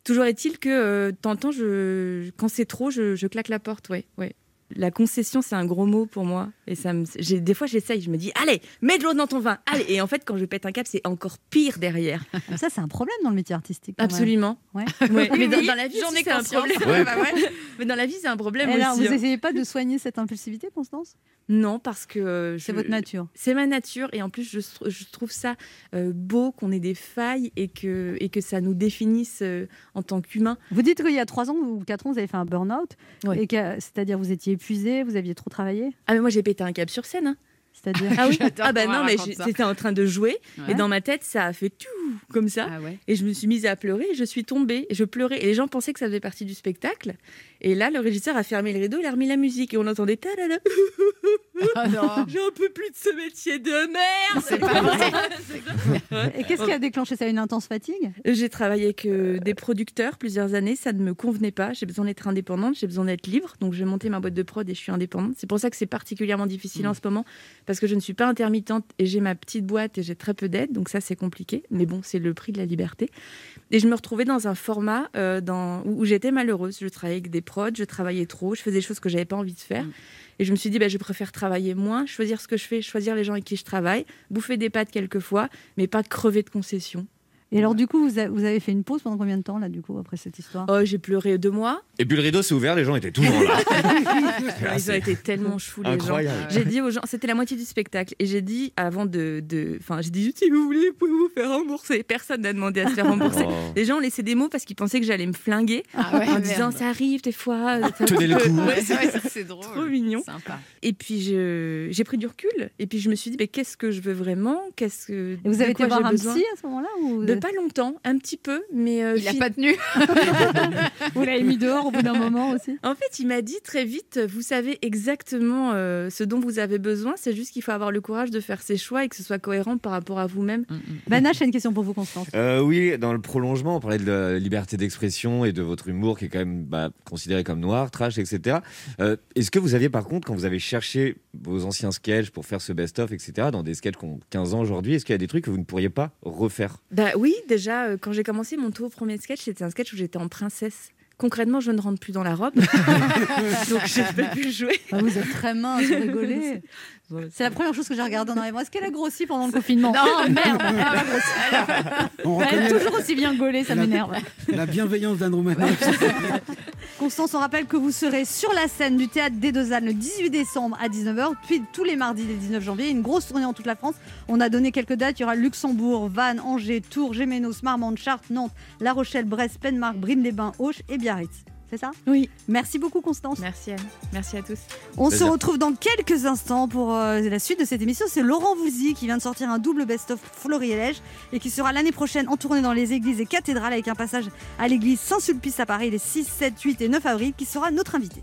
Toujours est-il que, euh, de temps en temps, je, quand c'est trop, je, je claque la porte, ouais, ouais. La concession, c'est un gros mot pour moi. Et ça me... j'ai- des fois, j'essaye, je me dis, allez, mets de l'eau dans ton vin. Allez. Et en fait, quand je pète un câble, c'est encore pire derrière. Ça, c'est un problème dans le métier artistique. Absolument. Ouais. Ouais, Oui, mais dans, la vie, j'en aussi, ai c'est un conscience. problème. Ouais. Bah ouais. Mais dans la vie, c'est un problème Et alors, aussi. vous hein. essayez pas de soigner cette impulsivité, Constance? Non, parce que euh, C'est votre nature. C'est ma nature et en plus je, tr- je trouve ça euh, beau qu'on ait des failles et que, et que ça nous définisse euh, en tant qu'humains. Vous dites qu'il y a 3 ans ou 4 ans, vous avez fait un burn-out. Et C'est-à-dire vous étiez vous aviez trop travaillé? Ah mais moi j'ai pété un câble sur scène. hein. C'est-à-dire Ah oui. Ah bah non mais j'étais en train de jouer Ouais. et dans ma tête ça a fait tout comme ça Ah ouais. et je me suis mise à pleurer et je suis tombée et je pleurais et les gens pensaient que ça faisait partie du spectacle et là le régisseur a fermé le rideau il a remis la musique et on entendait ta da da Ah non. j'en peux plus de ce métier de merde C'est pas vrai. Et qu'est-ce qui a déclenché ça? Une intense fatigue? J'ai travaillé avec euh, des producteurs plusieurs années, ça ne me convenait pas. J'ai besoin d'être indépendante, j'ai besoin d'être libre. Donc j'ai monté ma boîte de prod et je suis indépendante. C'est pour ça que c'est particulièrement difficile en ce moment parce que je ne suis pas intermittente et j'ai ma petite boîte et j'ai très peu d'aide. Donc ça c'est compliqué. Mais bon, c'est le prix de la liberté. Et je me retrouvais dans un format euh, dans, où, où j'étais malheureuse. Je travaillais avec des prods, je travaillais trop, je faisais des choses que j'avais pas envie de faire. Et je me suis dit, bah, je préfère travailler moins, choisir ce que je fais, choisir les gens avec qui je travaille, bouffer des pâtes quelquefois, mais pas crever de concessions. Et alors, du coup, vous, a- vous avez fait une pause pendant combien de temps, là, du coup, après cette histoire? Oh, j'ai pleuré deux mois. Et puis le rideau s'est ouvert, les gens étaient toujours là. Ils ont été tellement chou les gens. Incroyable. J'ai dit aux gens, c'était la moitié du spectacle, et j'ai dit avant de, enfin, j'ai dit si vous voulez, pouvez-vous faire rembourser. Personne n'a demandé à se faire rembourser. Oh. Les gens ont laissé des mots parce qu'ils pensaient que j'allais me flinguer Ah ouais, en merde. disant ça arrive des fois. Tenez le coup. Ouais, C'est vrai, ça, c'est drôle. Trop mignon. Sympa. Et puis je- j'ai pris du recul, et puis je me suis dit mais qu'est-ce que je veux vraiment? Qu'est-ce que Et vous avez été voir un psy à ce moment-là ou pas longtemps, un petit peu, mais euh, Il a fi- pas tenu. Vous l'avez mis dehors au bout d'un moment aussi En fait, il m'a dit très vite, vous savez exactement euh, ce dont vous avez besoin, c'est juste qu'il faut avoir le courage de faire ses choix et que ce soit cohérent par rapport à vous-même. Nash, j'ai une question pour vous, Constance. Euh, oui, dans le prolongement, on parlait de la liberté d'expression et de votre humour qui est quand même bah, considéré comme noir, trash, etc. Euh, Est-ce que vous aviez par contre, quand vous avez cherché vos anciens sketchs pour faire ce best-of, etc., dans des sketchs qui ont 15 ans aujourd'hui, est-ce qu'il y a des trucs que vous ne pourriez pas refaire? Bah oui, déjà, euh, quand j'ai commencé mon tout premier sketch, c'était un sketch où j'étais en princesse. Concrètement, je ne rentre plus dans la robe, donc j'ai pas pu le jouer. Ah, vous êtes très mince, rigolez. C'est la première chose que j'ai regardée en arrivant. Est-ce qu'elle a grossi pendant le confinement Non, merde. elle a pas grossi. On Elle est reconnaît toujours aussi bien gaulée, ça m'énerve. la bienveillance d'Anne. Constance, on rappelle que vous serez sur la scène du théâtre des Deux Ânes le 18 décembre à 19h, puis tous les mardis le 19 janvier. Une grosse tournée en toute la France. On a donné quelques dates. Il y aura Luxembourg, Vannes, Angers, Tours, Gémenos, Marmande, Chartres, Nantes, La Rochelle, Brest, Penmark, Brine-les-Bains, Auch et Biarritz. C'est ça Oui. Merci beaucoup, Constance. Merci Anne, merci à tous. On se retrouve dans quelques instants pour euh, la suite de cette émission. C'est Laurent Voulzy qui vient de sortir un double best-of Florilège et qui sera l'année prochaine en tournée dans les églises et cathédrales avec un passage à l'église Saint-Sulpice à Paris les 6, 7, 8 et 9 avril qui sera notre invité.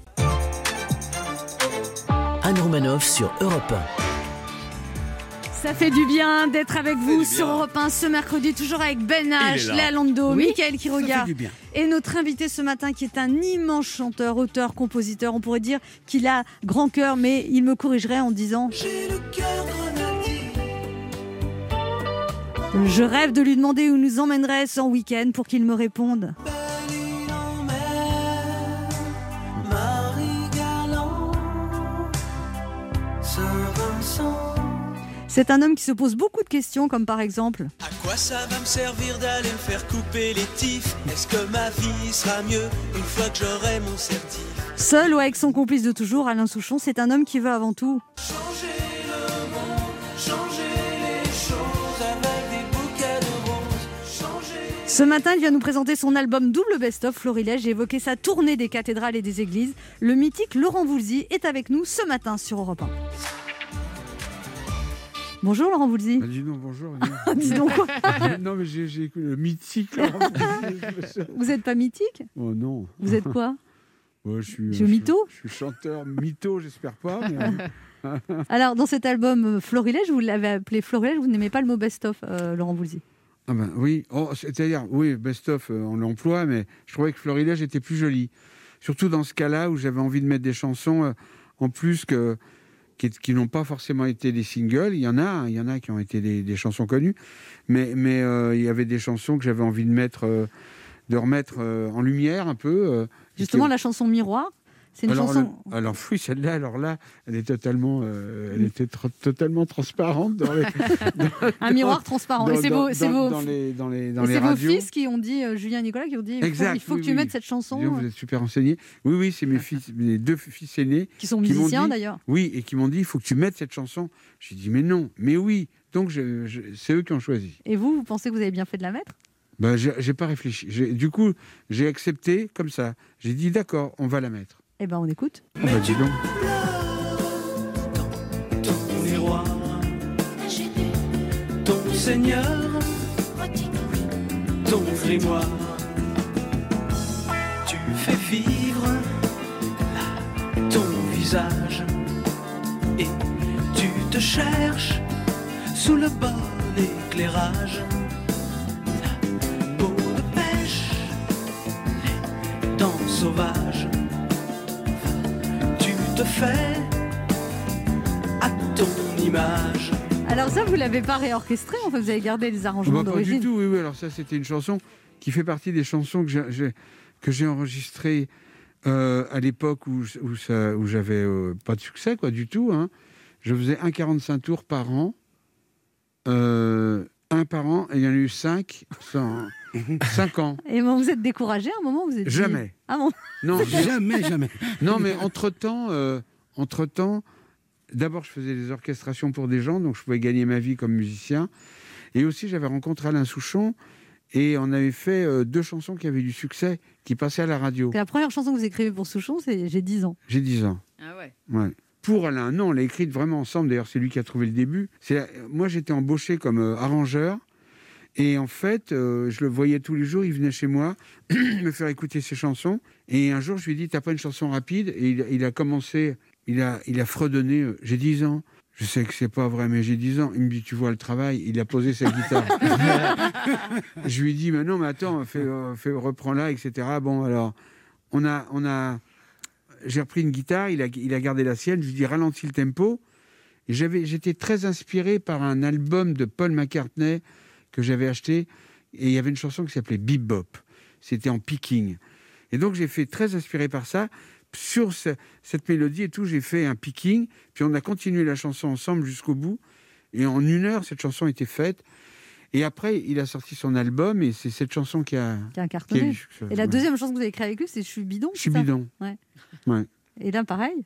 Anne Romanoff sur Europe Ça fait du bien d'être avec vous sur. Europe 1 ce mercredi, toujours avec Ben H. Léa Lando, Oui. Mickaël qui regarde et notre invité ce matin qui est un immense chanteur, auteur, compositeur. On pourrait dire qu'il a grand cœur, mais il me corrigerait en disant Je rêve de lui demander où nous emmènerait son week-end pour qu'il me réponde. C'est un homme qui se pose beaucoup de questions, comme par exemple. À quoi ça va me servir d'aller me faire couper les tifs Est-ce que ma vie sera mieux une fois que j'aurai mon certif? Seul ou avec son complice de toujours, Alain Souchon, c'est un homme qui veut avant tout. Changer le monde, changer les choses avec des bouquets de roses. Changer Ce matin, il vient nous présenter son album Double Best-of Florilège et évoquer sa tournée des cathédrales et des églises. Le mythique Laurent Voulzy est avec nous ce matin sur Europe 1. Bonjour Laurent Voulzy. Bah, dis donc, bonjour. dis donc quoi non, mais j'ai écouté le mythique. Laurent. Vous n'êtes pas mythique? Oh non. Vous êtes quoi? Ouais, je suis, Je mytho? Je suis chanteur mytho, j'espère pas. mais, euh, Alors dans cet album euh, Florilège, vous l'avez appelé Florilège, vous n'aimez pas le mot best-of, euh, Laurent Voulzy. ah ben, oui, oh, c'est-à-dire, oui, best-of, euh, on l'emploie, mais je trouvais que Florilège était plus joli. Surtout dans ce cas-là où j'avais envie de mettre des chansons euh, en plus que qui, qui n'ont pas forcément été des singles. Il y en a, hein, il y en a qui ont été des, des chansons connues, mais mais euh, il y avait des chansons que j'avais envie de mettre, euh, de remettre euh, en lumière un peu. Justement, qui- la chanson Miroir, C'est une alors, chanson. le- alors oui, celle-là, alors là, elle est totalement, euh, elle était tr- totalement transparente dans les, dans- Un miroir transparent. C'est vos, c'est vos- dans les, dans les, dans et les c'est vos radios. fils qui ont dit, euh, Julien et Nicolas, qui ont dit il faut, Exact, il faut oui, que tu oui. mettes cette chanson. Vous êtes super renseigné. Oui, oui, c'est mes fils, mes deux fils aînés. Qui sont musiciens, d'ailleurs. Oui, et qui m'ont dit, il faut que tu mettes cette chanson. J'ai dit, mais non, mais oui. Donc, je- je- c'est eux qui ont choisi. Et vous, vous pensez que vous avez bien fait de la mettre? Ben, j'ai pas réfléchi. Du coup, j'ai accepté comme ça. J'ai dit, d'accord, on va la mettre. Eh ben, on écoute. Ah bah, dis donc. ton miroir, ton Seigneur, ton grimoire. Tu fais vivre ton visage et tu te cherches sous le bon éclairage. La peau de pêche, sauvages. Tu te fais à ton image. Alors ça, vous l'avez pas réorchestré, en fait, vous avez gardé les arrangements bah, pas du d'origine. tout, oui, oui. Alors ça, c'était une chanson qui fait partie des chansons que j'ai- j'ai que j'ai enregistrées euh, à l'époque où, où, ça- où j'avais euh, pas de succès, quoi, du tout. hein. Je faisais un 45 tours par an, euh, un par an, et il y en a eu cinq, sans, cinq ans. Et bon, vous êtes découragé à un moment, vous êtes dit- Jamais. Ah bon Non, Jamais, jamais. Non, mais entre-temps, euh, entre-temps, d'abord, je faisais des orchestrations pour des gens, donc je pouvais gagner ma vie comme musicien. Et aussi, j'avais rencontré Alain Souchon, et on avait fait euh, deux chansons qui avaient du succès, qui passaient à la radio. La première chanson que vous écrivez pour Souchon, c'est J'ai 10 ans. J'ai 10 ans. Ah ouais. Ouais. Pour Alain, non, on l'a écrite vraiment ensemble. D'ailleurs, c'est lui qui a trouvé le début. Moi, j'étais embauché comme euh, arrangeur. Et en fait, euh, je le voyais tous les jours. Il venait chez moi me faire écouter ses chansons. Et un jour, je lui ai dit T'as pas une chanson rapide? Et il, a commencé, il a, il a fredonné euh, J'ai 10 ans. Je sais que c'est pas vrai, mais j'ai 10 ans. Il me dit Tu vois le travail? Il a posé sa guitare. je lui ai dit Mais non, mais attends, fais, fais, reprends-la, etc. Bon, alors, on a. On a j'ai repris une guitare, il a, gardé la sienne, je lui ai dit ralentis le tempo. J'avais, j'étais très inspiré par un album de Paul McCartney que j'avais acheté, et il y avait une chanson qui s'appelait Bebop. C'était en picking. Et donc j'ai fait très inspiré par ça. Sur ce- cette mélodie et tout, j'ai fait un picking, puis on a continué la chanson ensemble jusqu'au bout. Et en une heure, cette chanson était faite. Et après, il a sorti son album, et c'est cette chanson qui a, Qui a qui a eu cartonné. Et la Ouais. deuxième chanson que vous avez écrite avec lui, c'est Je suis bidon. Je suis bidon. Ouais. Ouais. Et là, pareil.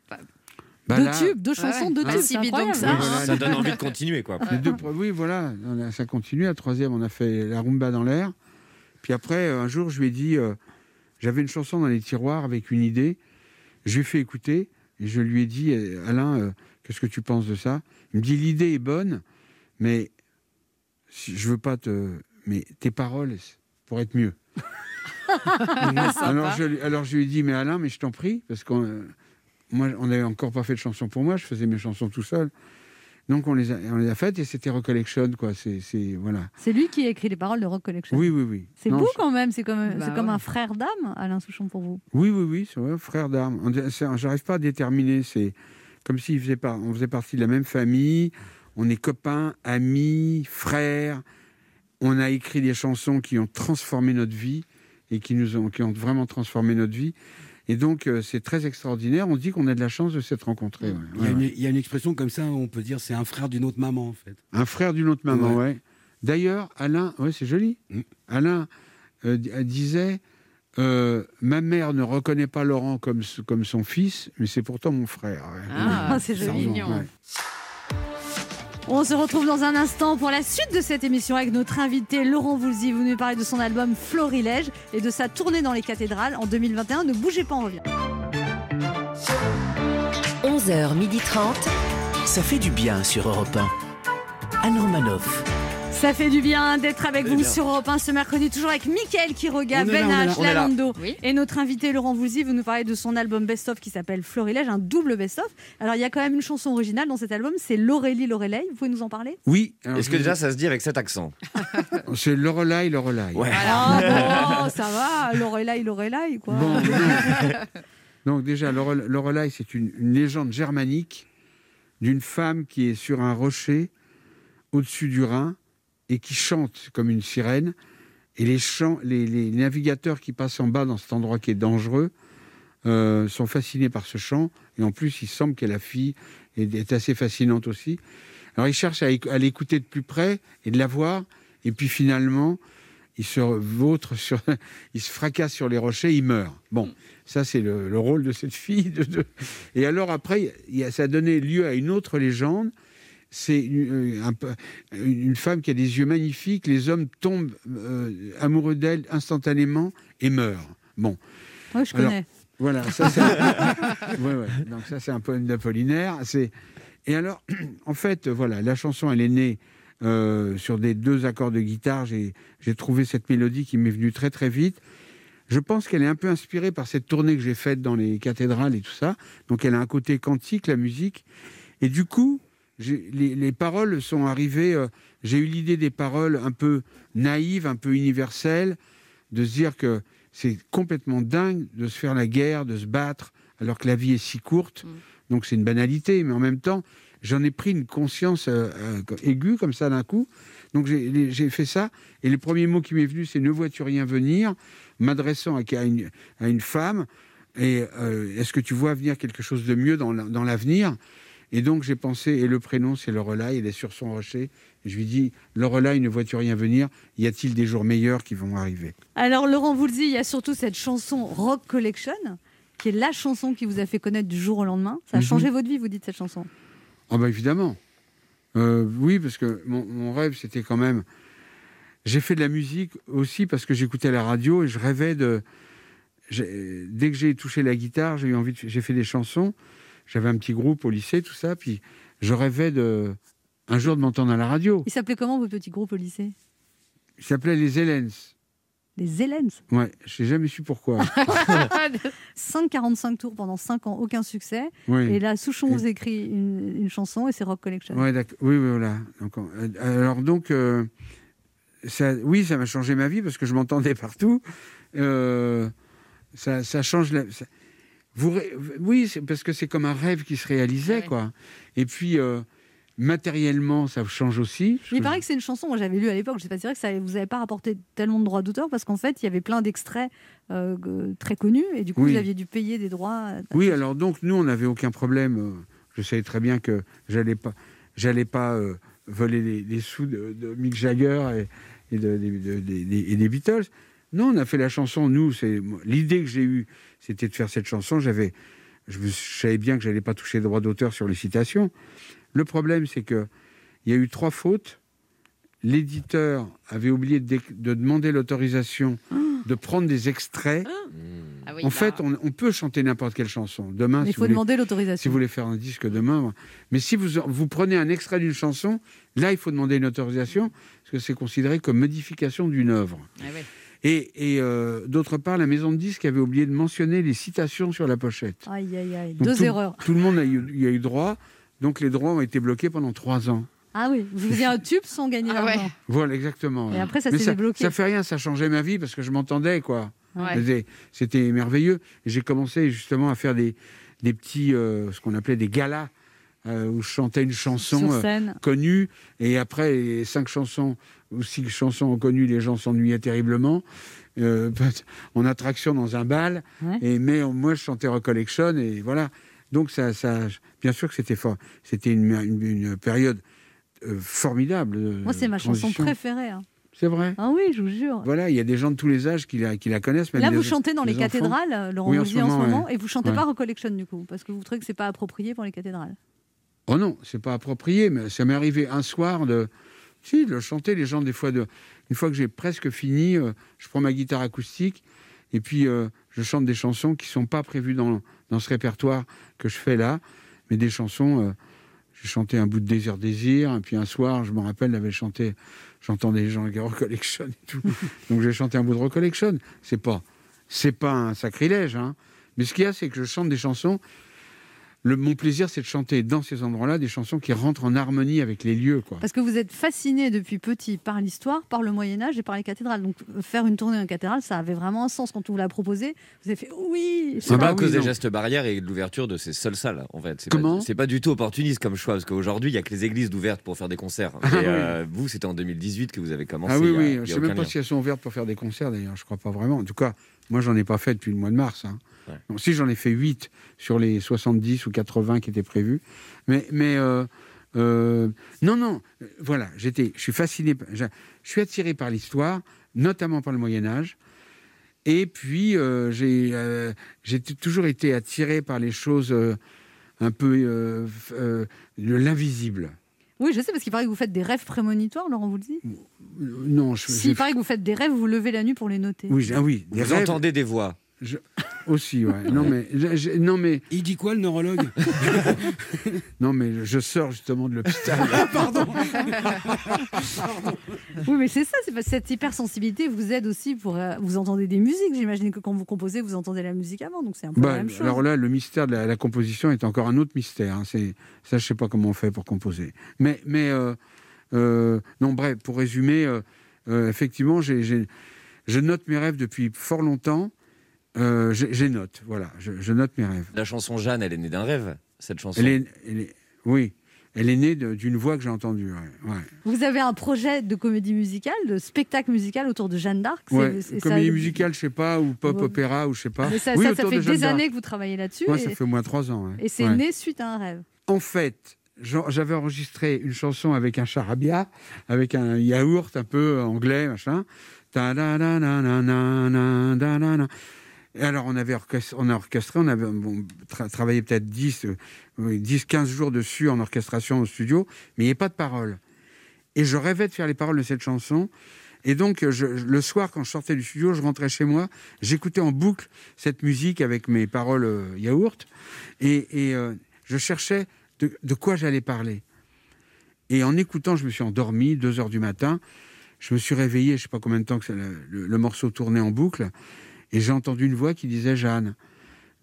Bah deux là- tubes, deux chansons, deux Pas tubes. si c'est bidon ça. Voilà. Ça donne envie de continuer, quoi. Les deux oui, voilà, ça continue. La troisième, on a fait la rumba dans l'air. Puis après, un jour, je lui ai dit, euh, j'avais une chanson dans les tiroirs avec une idée. Je lui ai fait écouter et je lui ai dit, euh, Alain, euh, qu'est-ce que tu penses de ça? Il me dit, l'idée est bonne, mais je veux pas te, mais tes paroles pourraient être mieux. alors, je, lui- alors je lui ai dit, mais Alain, mais je t'en prie, parce qu'on euh, moi, on n'avait encore pas fait de chansons pour moi, je faisais mes chansons tout seul. Donc on les a, on les a faites et c'était Recollection, quoi. C'est, c'est- voilà. C'est lui qui a écrit les paroles de Rock Collection. Oui, oui, oui. C'est Non, beau quand même, c'est comme, Bah c'est comme ouais. un frère d'âme, Alain Souchon, pour vous. Oui, oui, oui, c'est vrai, frère c'est- J'arrive pas à déterminer. C'est comme faisait par, on faisait partie de la même famille. On est copains, amis, frères. On a écrit des chansons qui ont transformé notre vie et qui nous ont, qui ont vraiment transformé notre vie. Et donc, euh, c'est très extraordinaire. On dit qu'on a de la chance de s'être rencontrés. ouais. Il y, a une, ouais. il y a une expression comme ça, on peut dire c'est un frère d'une autre maman, en fait. Un frère d'une autre maman, Ouais. ouais. D'ailleurs, Alain, ouais, c'est joli. Mm. Alain euh, euh, disait euh, Ma mère ne reconnaît pas Laurent comme, comme son fils, mais c'est pourtant mon frère. ouais. Ah, c'est joli. mignon. On se retrouve dans un instant pour la suite de cette émission avec notre invité Laurent Voulzy. Vous nous parlez de son album Florilège et de sa tournée dans les cathédrales en 2021. Ne bougez pas, on revient. 11h30. Ça fait du bien sur Europe 1. Anne Romanoff. Ça fait du bien d'être avec vous bien. sur Europe 1 ce mercredi, toujours avec Mickaël Quiroga, là, Ben H. Lalando Oui. et notre invité Laurent Voulzy. Vous nous parlez de son album Best of qui s'appelle Florilège, un double Best of. Alors il y a quand même une chanson originale dans cet album, c'est L'Aurélie, l'Aurélie. Vous pouvez nous en parler? Oui. Est-ce que déjà ça se dit avec cet accent? C'est Lorelai, Lorelai. Ouais. Ah bon, ça va, l'Aurélie, l'Aurélie, quoi. Bon. Donc déjà, Lorel- Lorelai, c'est une, une légende germanique d'une femme qui est sur un rocher au-dessus du Rhin et qui chante comme une sirène. Et les, les, navigateurs qui passent en bas dans cet endroit qui est dangereux euh, sont fascinés par ce chant. Et en plus, il semble que la fille est, est assez fascinante aussi. Alors, ils cherchent à, éc- à l'écouter de plus près et de la voir. Et puis finalement, il se vautre sur, il se fracasse sur les rochers, il meurt. Bon, ça c'est le, le rôle de cette fille. de- Et alors après, il ça a donné lieu à une autre légende. C'est une, un peu- une femme qui a des yeux magnifiques. Les hommes tombent euh, amoureux d'elle instantanément et meurent. Bon, Ouais, je Alors, connais. voilà, ça c'est ouais, ouais. Donc ça c'est un poème d'Apollinaire. C'est et alors en fait voilà la chanson elle est née euh, sur des deux accords de guitare. J'ai j'ai trouvé cette mélodie qui m'est venue très très vite. Je pense qu'elle est un peu inspirée par cette tournée que j'ai faite dans les cathédrales et tout ça. Donc elle a un côté quantique la musique et du coup les, les paroles sont arrivées. euh, j'ai eu l'idée des paroles un peu naïves, un peu universelles, de se dire que c'est complètement dingue de se faire la guerre, de se battre, alors que la vie est si courte. Donc c'est une banalité, mais en même temps, j'en ai pris une conscience euh, euh, aiguë comme ça d'un coup. Donc j'ai fait ça, et le premier mot qui m'est venu, c'est ne vois-tu rien venir, m'adressant à, à une, à une femme. Et euh, est-ce que tu vois venir quelque chose de mieux dans la- dans l'avenir? Et donc j'ai pensé, et le prénom c'est Lorelai, elle est sur son rocher. Et je lui dis, Lorelai, ne vois-tu rien venir? Y a-t-il des jours meilleurs qui vont arriver? Alors, Laurent Voulzy, il y a surtout cette chanson Rock Collection, qui est la chanson qui vous a fait connaître du jour au lendemain. Ça a Mhm. changé votre vie, vous dites, cette chanson? Ah bah évidemment. Euh, oui, parce que mon, mon rêve, c'était quand même... J'ai fait de la musique aussi parce que j'écoutais la radio et je rêvais de... j'ai- Dès que j'ai touché la guitare, j'ai eu envie de... J'ai fait des chansons. J'avais un petit groupe au lycée, tout ça. Puis je rêvais de... Un jour de m'entendre à la radio. Il s'appelait comment, votre petit groupe au lycée? Il s'appelait Les Hélènes. Les Hélènes? Ouais, je n'ai jamais su pourquoi. 5,45 tours pendant 5 ans, aucun succès. Oui. Et là, Souchon vous écrit une, une chanson et c'est Rock Collection. Ouais. Oui, oui, voilà. Donc, euh, alors donc, euh, ça, oui, ça m'a changé ma vie parce que je m'entendais partout. Euh, ça, ça change la. ça- vous, oui, parce que c'est comme un rêve qui se réalisait, quoi. Et puis euh, matériellement, ça change aussi. Mais il que paraît que c'est une chanson, moi j'avais lu à l'époque, je sais pas si c'est vrai que ça, vous n'avez pas rapporté tellement de droits d'auteur parce qu'en fait il y avait plein d'extraits euh, très connus et du coup Oui. vous aviez dû payer des droits. euh, Oui, alors donc nous, on n'avait aucun problème. Je savais très bien que j'allais pas, j'allais pas euh, voler les, les sous de, de Mick Jagger et, et, de- de- de- de- des- et des Beatles. Non, on a fait la chanson. Nous, c'est moi, l'idée que j'ai eue, c'était de faire cette chanson. J'avais, je, savais bien que j'allais pas toucher les droits d'auteur sur les citations. Le problème, c'est que il y a eu trois fautes. L'éditeur avait oublié de, demander l'autorisation de prendre des extraits. Ah oui, en bah. fait, on, on peut chanter n'importe quelle chanson. Demain, Mais il si faut voulez- demander si l'autorisation. vous voulez faire un disque demain. Mais si vous, vous prenez un extrait d'une chanson, là, il faut demander une autorisation, parce que c'est considéré comme modification d'une œuvre. Ah ouais. Et, et, euh, d'autre part, la maison de disques avait oublié de mentionner les citations sur la pochette. Aïe aïe aïe, Donc, deux tout, erreurs. Tout le monde a eu, y a eu droit, donc les droits ont été bloqués pendant trois ans. Ah oui, vous faisiez un tube sans gagner Ah ouais. Voilà, exactement. Et après, ça s'est débloqué. Ça fait rien, ça changeait ma vie, parce que je m'entendais, quoi. Ouais. C'était- merveilleux. J'ai commencé justement à faire des, des petits, euh, ce qu'on appelait des galas, euh, où je chantais une chanson Sur euh, scène. connue, et après les cinq chansons six chansons connues, les gens s'ennuyaient terriblement. Euh, en attraction dans un bal, Ouais. et mais moi je chantais Recollection, et voilà. Donc ça, ça bien sûr que c'était fort. C'était une, une- une période euh, formidable. Moi c'est ma chanson préférée. hein. C'est vrai? Ah oui, je vous jure. Voilà, il y a des gens de tous les âges qui la, qui la connaissent. Même Là, des- vous chantez dans les enfants. cathédrales, euh, Laurent Oui, en ce en ce moment, moment, ouais. et vous chantez Ouais. pas Recollection du coup, parce que vous trouvez que c'est pas approprié pour les cathédrales. Oh non, c'est pas approprié, mais ça m'est arrivé un soir de, si, de le chanter. Les gens, des fois, de, une fois que j'ai presque fini, euh, je prends ma guitare acoustique et puis euh, je chante des chansons qui sont pas prévues dans, dans ce répertoire que je fais là, mais des chansons. euh, j'ai chanté un bout de Désir Désir, et puis un soir, je me rappelle, j'avais chanté, j'entendais les gens avec Recollection et tout. Donc j'ai chanté un bout de Recollection. C'est pas, c'est pas un sacrilège, hein. Mais ce qu'il y a, c'est que je chante des chansons le, mon plaisir, c'est de chanter dans ces endroits-là des chansons qui rentrent en harmonie avec les lieux. Quoi. Parce que vous êtes fasciné depuis petit par l'histoire, par le Moyen Âge et par les cathédrales. Donc euh, faire une tournée en cathédrale, ça avait vraiment un sens quand on vous l'a proposé. Vous avez fait oui. C'est pas à cause des gestes barrières et de l'ouverture de ces seules salles, en fait. C'est Comment? pas, C'est pas du tout opportuniste comme choix, parce qu'aujourd'hui, il y a que les églises ouvertes pour faire des concerts. Ah et oui. euh, vous, c'était en 2018 que vous avez commencé. Ah oui, oui, a je sais même pas lien. si elles sont ouvertes pour faire des concerts d'ailleurs, je crois pas vraiment. En tout cas, moi j'en ai pas fait depuis le mois de mars. hein. Donc, si j'en ai fait 8 sur les 70 ou 80 qui étaient prévus. Mais, mais euh, euh, non, non, euh, voilà, j'étais, je suis fasciné, je, suis attiré par l'histoire, notamment par le Moyen Âge. Et puis, euh, j'ai toujours été attiré par les choses un peu de l'invisible. Oui, je sais, parce qu'il paraît que vous faites des rêves prémonitoires, Laurent, vous le dit Non, je, S'il paraît que vous faites des rêves, vous levez la nuit pour les noter. Oui, ah oui, des Vous rêves. entendez des voix. Je- Aussi, ouais. Non mais, je- je- non mais, Il dit quoi, le neurologue non mais, je sors justement de l'hôpital. Pardon. Oui, mais c'est ça, c'est parce que cette hypersensibilité vous aide aussi pour. euh, vous entendez des musiques, j'imagine que quand vous composez, vous entendez la musique avant, donc c'est un peu Bah, la même chose. alors là, le mystère de la, la composition est encore un autre mystère. hein. C'est ça, je sais pas comment on fait pour composer. Mais, mais euh, euh, non, bref, pour résumer, euh, euh, effectivement, j'ai- je note mes rêves depuis fort longtemps. Euh, j'ai, j'ai note, voilà, je, je note mes rêves. La chanson Jeanne, elle est née d'un rêve, cette chanson. Elle est, elle est- oui, elle est née d'une voix que j'ai entendue. ouais, ouais. Vous avez un projet de comédie musicale, de spectacle musical autour de Jeanne d'Arc. Ouais, comédie ça- musicale, je sais pas, ou pop Ouais. opéra, ou je sais pas. Mais ça, Oui, ça, fait de des d'Arc. années que vous travaillez là-dessus. Ouais, et ça fait au moins trois ans. ouais. et c'est Ouais. né suite à un rêve. En fait, j'avais enregistré une chanson avec un charabia, avec un yaourt un peu anglais, machin. Ta-da-da-na-na-na-na-na-na. Et alors, on avait orchestré, on a orchestré, on avait travaillé peut-être 10, euh, oui, 10, 15 jours dessus en orchestration au studio, mais il n'y avait pas de paroles. Et je rêvais de faire les paroles de cette chanson. Et donc, le soir, quand je sortais du studio, je rentrais chez moi, j'écoutais en boucle cette musique avec mes paroles euh, yaourt, et, euh, je cherchais de, quoi j'allais parler. Et en écoutant, je me suis endormi, 2 heures du matin. Je me suis réveillé, je ne sais pas combien de temps que le morceau tournait en boucle, et j'ai entendu une voix qui disait Jeanne.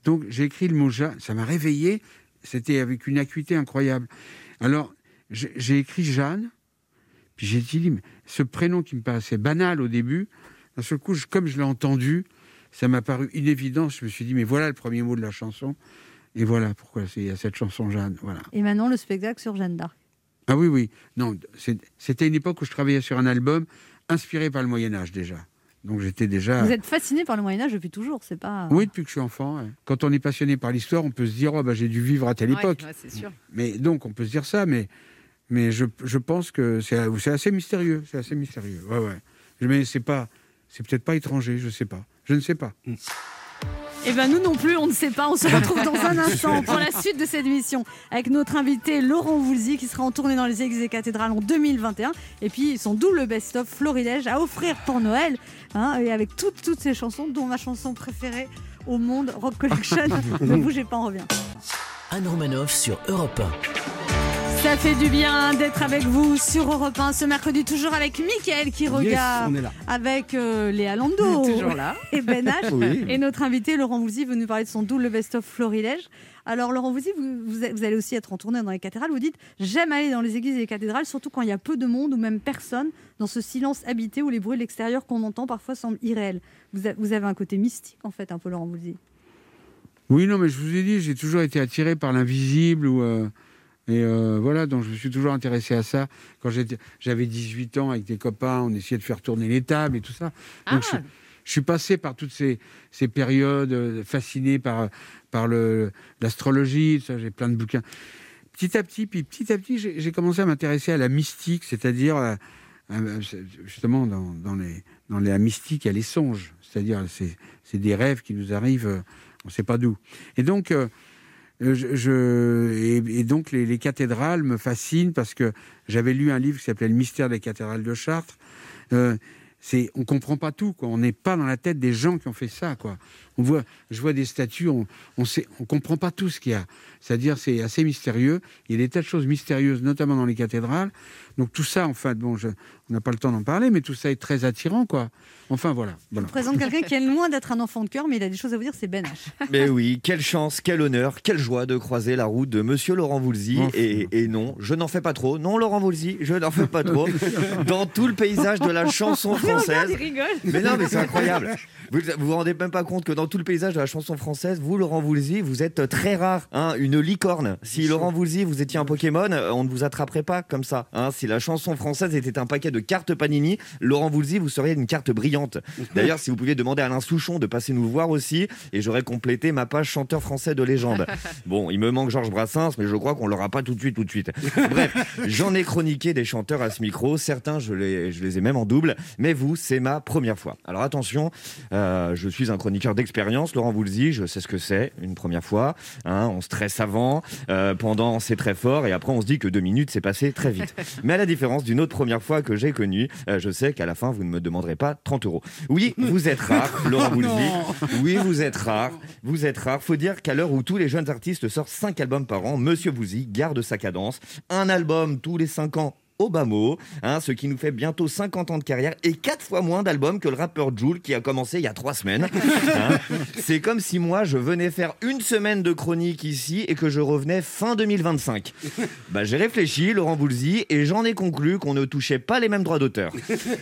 Donc j'ai écrit le mot Jeanne, ça m'a réveillé, c'était avec une acuité incroyable. Alors j'ai écrit Jeanne, puis j'ai dit, mais ce prénom qui me paraissait banal au début, d'un seul coup, je- comme je l'ai entendu, ça m'a paru une évidence. Je me suis dit, mais voilà le premier mot de la chanson, et voilà pourquoi il y a cette chanson Jeanne. Voilà. Et maintenant, le spectacle sur Jeanne d'Arc. Ah oui, oui. Non, c'était une époque où je travaillais sur un album inspiré par le Moyen Âge déjà. Donc j'étais déjà. Vous êtes fasciné par le Moyen-Âge depuis toujours, c'est pas. Oui, depuis que je suis enfant. ouais. Quand on est passionné par l'histoire, on peut se dire, oh, bah, j'ai dû vivre à telle Ouais, époque. ouais, c'est sûr. Mais donc, on peut se dire ça, mais, mais je, je pense que c'est c'est assez mystérieux. C'est assez mystérieux. Ouais, ouais. Mais c'est pas, c'est peut-être pas étranger, je sais pas. Je ne sais pas. Eh ben nous non plus, on ne sait pas. On se retrouve dans un instant pour la suite de cette émission avec notre invité Laurent Voulzy qui sera en tournée dans les églises et cathédrales en 2021 et puis son double best-of Florilège à offrir pour Noël hein, et avec toutes toutes ces chansons dont ma chanson préférée au monde Rock Collection. ne bougez pas, on revient. Anne Romanoff sur Europe 1. Ça fait du bien d'être avec vous sur Europe 1 ce mercredi, toujours avec Mickaël qui regarde, avec euh, Léa Lando Toujours là. et Ben H. Oui. Et notre invité Laurent Voulzy veut nous parler de son double best-of Florilège. Alors Laurent Voulzy, vous, vous, vous allez aussi être en tournée dans les cathédrales. Vous dites j'aime aller dans les églises et les cathédrales, surtout quand il y a peu de monde ou même personne, dans ce silence habité où les bruits de l'extérieur qu'on entend parfois semblent irréels. Vous, a- vous avez un côté mystique en fait, un peu Laurent Voulzy. Oui, non, mais je vous ai dit, j'ai toujours été attiré par l'invisible ou. euh, et euh, voilà, donc je me suis toujours intéressé à ça. Quand j'avais 18 ans avec des copains, on essayait de faire tourner les tables et tout ça. Donc je, Ah. je suis passé par toutes ces, ces périodes, euh, fasciné par, par l'astrologie, j'ai plein de bouquins. Petit à petit, puis petit à petit, j'ai commencé à m'intéresser à la mystique, c'est-à-dire à- à- justement dans, dans les, dans la mystique, il y a les songes, c'est-à-dire c'est des rêves qui nous arrivent, euh, on ne sait pas d'où. Et donc, euh, je, je- et, donc les, les cathédrales me fascinent parce que j'avais lu un livre qui s'appelait Le mystère des cathédrales de Chartres. Euh, c'est, on comprend pas tout, quoi. On n'est pas dans la tête des gens qui ont fait ça, quoi. On voit, je vois des statues, on, on sait, on comprend pas tout ce qu'il y a. C'est-à-dire, c'est assez mystérieux. Il y a des tas de choses mystérieuses, notamment dans les cathédrales. Donc tout ça, en fait, bon, je, on n'a pas le temps d'en parler, mais tout ça est très attirant, quoi. Enfin, voilà. Je voilà. vous présente quelqu'un qui est loin d'être un enfant de cœur, mais il a des choses à vous dire, c'est Ben H. Mais oui, quelle chance, quel honneur, quelle joie de croiser la route de Monsieur Laurent Voulzy. Enfin. Et, et non, je n'en fais pas trop. Non, Laurent Voulzy, je n'en fais pas trop. Dans tout le paysage de la chanson française. Mais non, mais c'est incroyable. Vous vous vous rendez même pas compte que dans dans tout le paysage de la chanson française, vous, Laurent Voulzy, vous êtes très rare, hein, une licorne. Si Laurent Voulzy, vous étiez un Pokémon, euh, on ne vous attraperait pas comme ça. hein. Si la chanson française était un paquet de cartes Panini, Laurent Voulzy, vous seriez une carte brillante. D'ailleurs, si vous pouviez demander à Alain Souchon de passer nous voir aussi, et j'aurais complété ma page chanteur français de légende. Bon, il me manque Georges Brassens, mais je crois qu'on l'aura pas tout de suite, tout de suite. Bref, j'en ai chroniqué des chanteurs à ce micro. Certains, je les, je les ai même en double. Mais vous, c'est ma première fois. Alors attention, euh, je suis un chroniqueur d'expérience. Laurent Voulzy, je sais ce que c'est une première fois. hein. on stresse avant, euh, pendant c'est très fort, et après on se dit que deux minutes, c'est passé très vite. Mais à la différence d'une autre première fois que j'ai connue, euh, je sais qu'à la fin, vous ne me demanderez pas 30 euros. Oui, vous êtes rare, Laurent Voulzy. Oui, vous êtes rare. Vous êtes rare. Faut dire qu'à l'heure où tous les jeunes artistes sortent 5 albums par an, Monsieur Voulzy garde sa cadence. Un album tous les 5 ans mot, hein, ce qui nous fait bientôt 50 ans de carrière et 4 fois moins d'albums que le rappeur Joule qui a commencé il y a 3 semaines. Hein. C'est comme si moi je venais faire une semaine de chronique ici et que je revenais fin 2025. Bah, j'ai réfléchi, Laurent Voulzy, et j'en ai conclu qu'on ne touchait pas les mêmes droits d'auteur.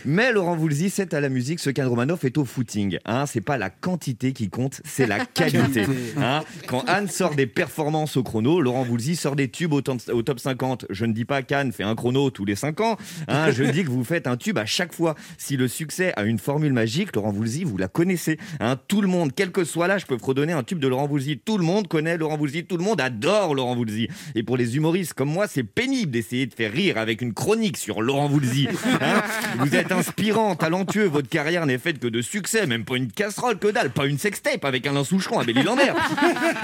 Mais Laurent Voulzy, c'est à la musique ce qu'Anne Romanoff est au footing. Hein. C'est pas la quantité qui compte, c'est la qualité. Hein. Quand Anne sort des performances au chrono, Laurent Voulzy sort des tubes au, top- au top 50. Je ne dis pas qu'Anne fait un chrono tous les 5 ans. hein. Je dis que vous faites un tube à chaque fois. Si le succès a une formule magique, Laurent Voulzy, vous la connaissez. hein. Tout le monde, quel que soit l'âge, peut redonner un tube de Laurent Voulzy. Tout le monde connaît Laurent Voulzy. Tout le monde adore Laurent Voulzy. Et pour les humoristes comme moi, c'est pénible d'essayer de faire rire avec une chronique sur Laurent Voulzy. hein. Vous êtes inspirant, talentueux. Votre carrière n'est faite que de succès. Même pas une casserole, que dalle. Pas une sextape avec Alain Soucheron à Belle-Île-en-Mer.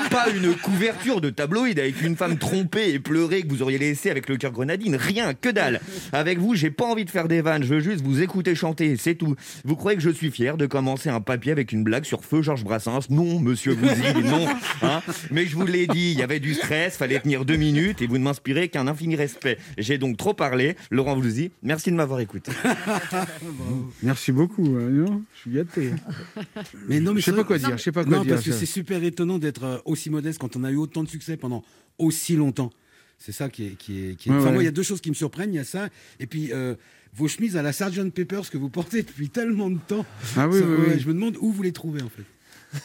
Pas une couverture de tabloïd avec une femme trompée et pleurée que vous auriez laissé avec le cœur grenadine. Rien, que dalle. Avec vous, j'ai pas envie de faire des vannes. Je veux juste vous écouter chanter. C'est tout. Vous croyez que je suis fier de commencer un papier avec une blague sur feu Georges Brassens? Non, monsieur Bouzy, non. Hein Mais je vous l'ai dit, il y avait du stress, fallait tenir deux minutes et vous ne m'inspirez qu'un infini respect. J'ai donc trop parlé. Laurent Voulzy, merci de m'avoir écouté. Merci beaucoup. euh, non, je suis gâté. Mais non, mais je sais c'est pas quoi dire. Je sais pas quoi non, dire. parce que c'est super étonnant d'être euh, aussi modeste quand on a eu autant de succès pendant aussi longtemps. C'est ça qui est. Qui est, qui est- Ouais, enfin, ouais. moi, il y a deux choses qui me surprennent. Il y a ça. Et puis, euh, vos chemises à la Sgt Peppers que vous portez depuis tellement de temps. Ah oui, Ça, oui. Je me demande où vous les trouvez, en fait.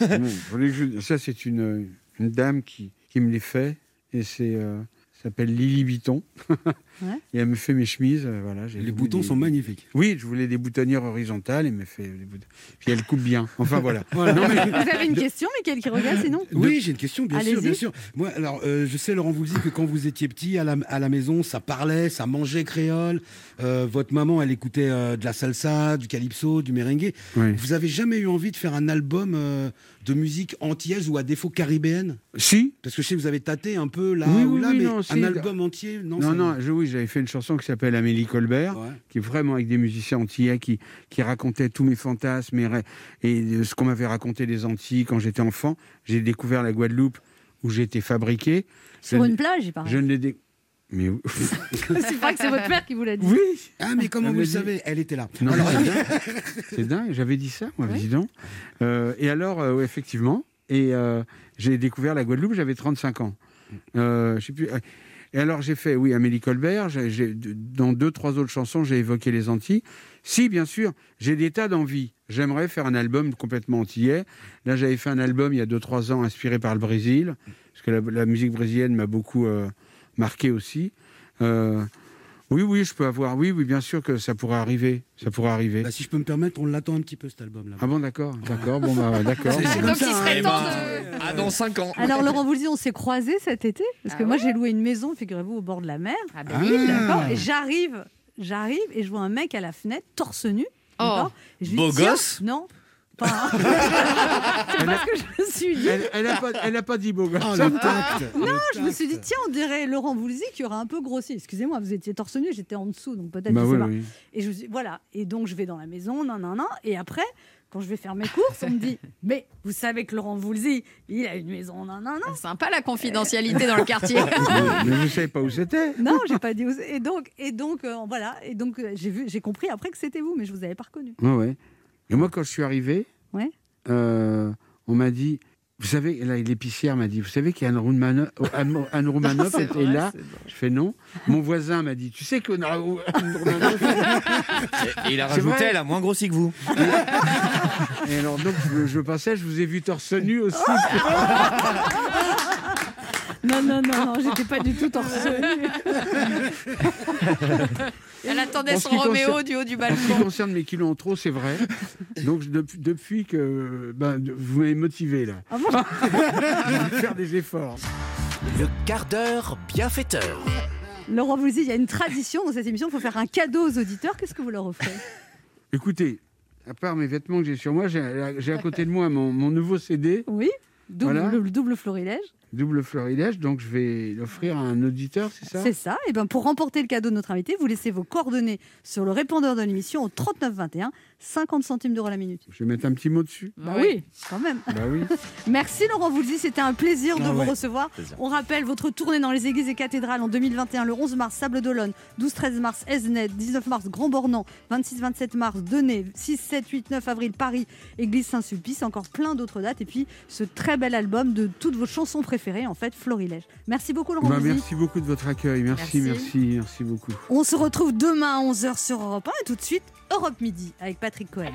Bon, Ça, c'est une, une dame qui, qui me les fait. Et c'est. euh, ça s'appelle Lily Biton. Ouais. Et elle me fait mes chemises. euh, voilà, j'ai Les boutons des- sont magnifiques. Oui, je voulais des boutonnières horizontales. Elle me fait des boutons. Puis elle coupe bien. Enfin, voilà. Voilà. Non, mais- Vous avez une question, Michael qui regarde sinon Oui, j'ai une question, bien sûr, Allez-y. bien sûr. Moi, alors, euh, je sais, Laurent Voulzy, que quand vous étiez petit à la, à la maison, ça parlait, ça mangeait créole. Euh, votre maman, elle écoutait euh, de la salsa, du calypso, du merengue. Oui. Vous avez jamais eu envie de faire un album euh, de musique antillaise ou à défaut caribéenne? Si. Parce que je sais que vous avez tâté un peu là Oui, ou oui, là, oui, mais non, un si. album entier, non Non, ça- non, je- oui, j'avais fait une chanson qui s'appelle Amélie Colbert, Ouais. qui est vraiment avec des musiciens antillais qui, qui racontaient tous mes fantasmes et, ce qu'on m'avait raconté des Antilles quand j'étais enfant. J'ai découvert la Guadeloupe où j'ai été fabriqué. Sur Je- une plage, paraît. Je ne l'ai Mais oui. C'est pas que c'est votre père qui vous l'a dit. oui. Ah, mais comment Elle vous le dit- savez? Elle était là. Non, Alors, c'est dingue. C'est dingue, j'avais dit ça, moi, dis donc. Euh, et alors, euh, effectivement, et euh, j'ai découvert la Guadeloupe, j'avais 35 ans. Euh, je sais plus. Et alors, j'ai fait, oui, Amélie Colbert. dans deux, trois autres chansons, j'ai évoqué les Antilles. Si, bien sûr, j'ai des tas d'envies. J'aimerais faire un album complètement antillais. Là, j'avais fait un album il y a deux, trois ans inspiré par le Brésil, parce que la, la musique brésilienne m'a beaucoup euh, marqué aussi. Euh, oui, oui, je peux avoir. Oui, oui, bien sûr que ça pourrait arriver. Ça pourrait arriver. bah, si je peux me permettre, on l'attend un petit peu cet album-là. Ah bon, d'accord, d'accord, bon, bah, d'accord. C'est- comme Donc il ça, serait hein. temps ben, de... Ah, dans 5 ans. Alors Laurent Voulzy, on s'est croisés cet été parce que Ah moi j'ai loué une maison, figurez-vous, au bord de la mer. Ah, Ah. D'accord Et j'arrive, j'arrive et je vois un mec à la fenêtre, torse nu. Oh. Beau gosse Non. Pas- c'est pas ce que je me suis dit. Elle, elle a pas, dit beau gosse. Oh, Non, je me suis dit, tiens, on dirait Laurent Voulzy qui aurait un peu grossi. Excusez-moi, vous étiez torse nu, j'étais en dessous, donc peut-être, Bah oui, oui. Et je me suis voilà. Et donc, je vais dans la maison, non, non, non. Et après, quand je vais faire mes courses, on me dit, mais vous savez que Laurent Voulzy, il a une maison, non, non, non. Sympa la confidentialité dans le quartier. Mais vous savez pas où c'était? Non, j'ai pas dit. où. Et donc, et donc, euh, voilà. Et donc, euh, j'ai vu, j'ai compris après que c'était vous, mais je vous avais pas reconnu. Ouais, ouais. Et moi, quand je suis arrivé, Ouais. euh, on m'a dit Vous savez, là, l'épicière m'a dit, vous savez qu'Anne Roumanoff, Anne, Anne Roumanoff C'est était vrai, là Je fais non. Mon voisin m'a dit, tu sais que Anne Roumanoff... Et il a rajouté, elle a moins grossi que vous. Et alors, donc, je, je passais, je vous ai vu torse nu aussi. Non, non, non, non, j'étais pas du tout torse nu. Elle attendait son Roméo concerne- du haut du En ce qui balcon. concerne mes kilos en trop, c'est vrai. Donc, je- depuis, depuis que ben, vous m'avez motivé, là. Ah bon je vais faire des efforts. Le quart d'heure bienfaiteur. Laurent Voulzy, il y a une tradition dans cette émission, il faut faire un cadeau aux auditeurs. Qu'est-ce que vous leur offrez? Écoutez, à part mes vêtements que j'ai sur moi, j'ai j'ai à côté de moi mon, mon nouveau CD, Oui Double, Voilà. le double florilège. double florilège, donc je vais l'offrir à un auditeur, c'est ça? C'est ça. Et ben pour remporter le cadeau de notre invité, vous laissez vos coordonnées sur le répondeur de l'émission au 39 21, 50 centimes d'euros la minute. Je vais mettre un petit mot dessus. Bah oui, quand même. Bah oui. Merci Laurent Voulzy, c'était un plaisir de Ah vous ouais. recevoir. On rappelle votre tournée dans les églises et cathédrales en 2021, le 11 mars Sable d'Olonne, 12-13 mars Esnet, 19 mars Grand Bornand, 26-27 mars Denay, 6, 7, 8, 9 avril Paris, Église Saint-Sulpice, encore plein d'autres dates. Et puis ce très bel album de toutes vos chansons préférées, en fait, Florilège. Merci beaucoup Laurent Bah, merci beaucoup de votre accueil. Merci, Merci. merci, merci, beaucoup. On se retrouve demain à 11h sur Europe 1 et tout de suite Europe Midi avec Patrick Cohen.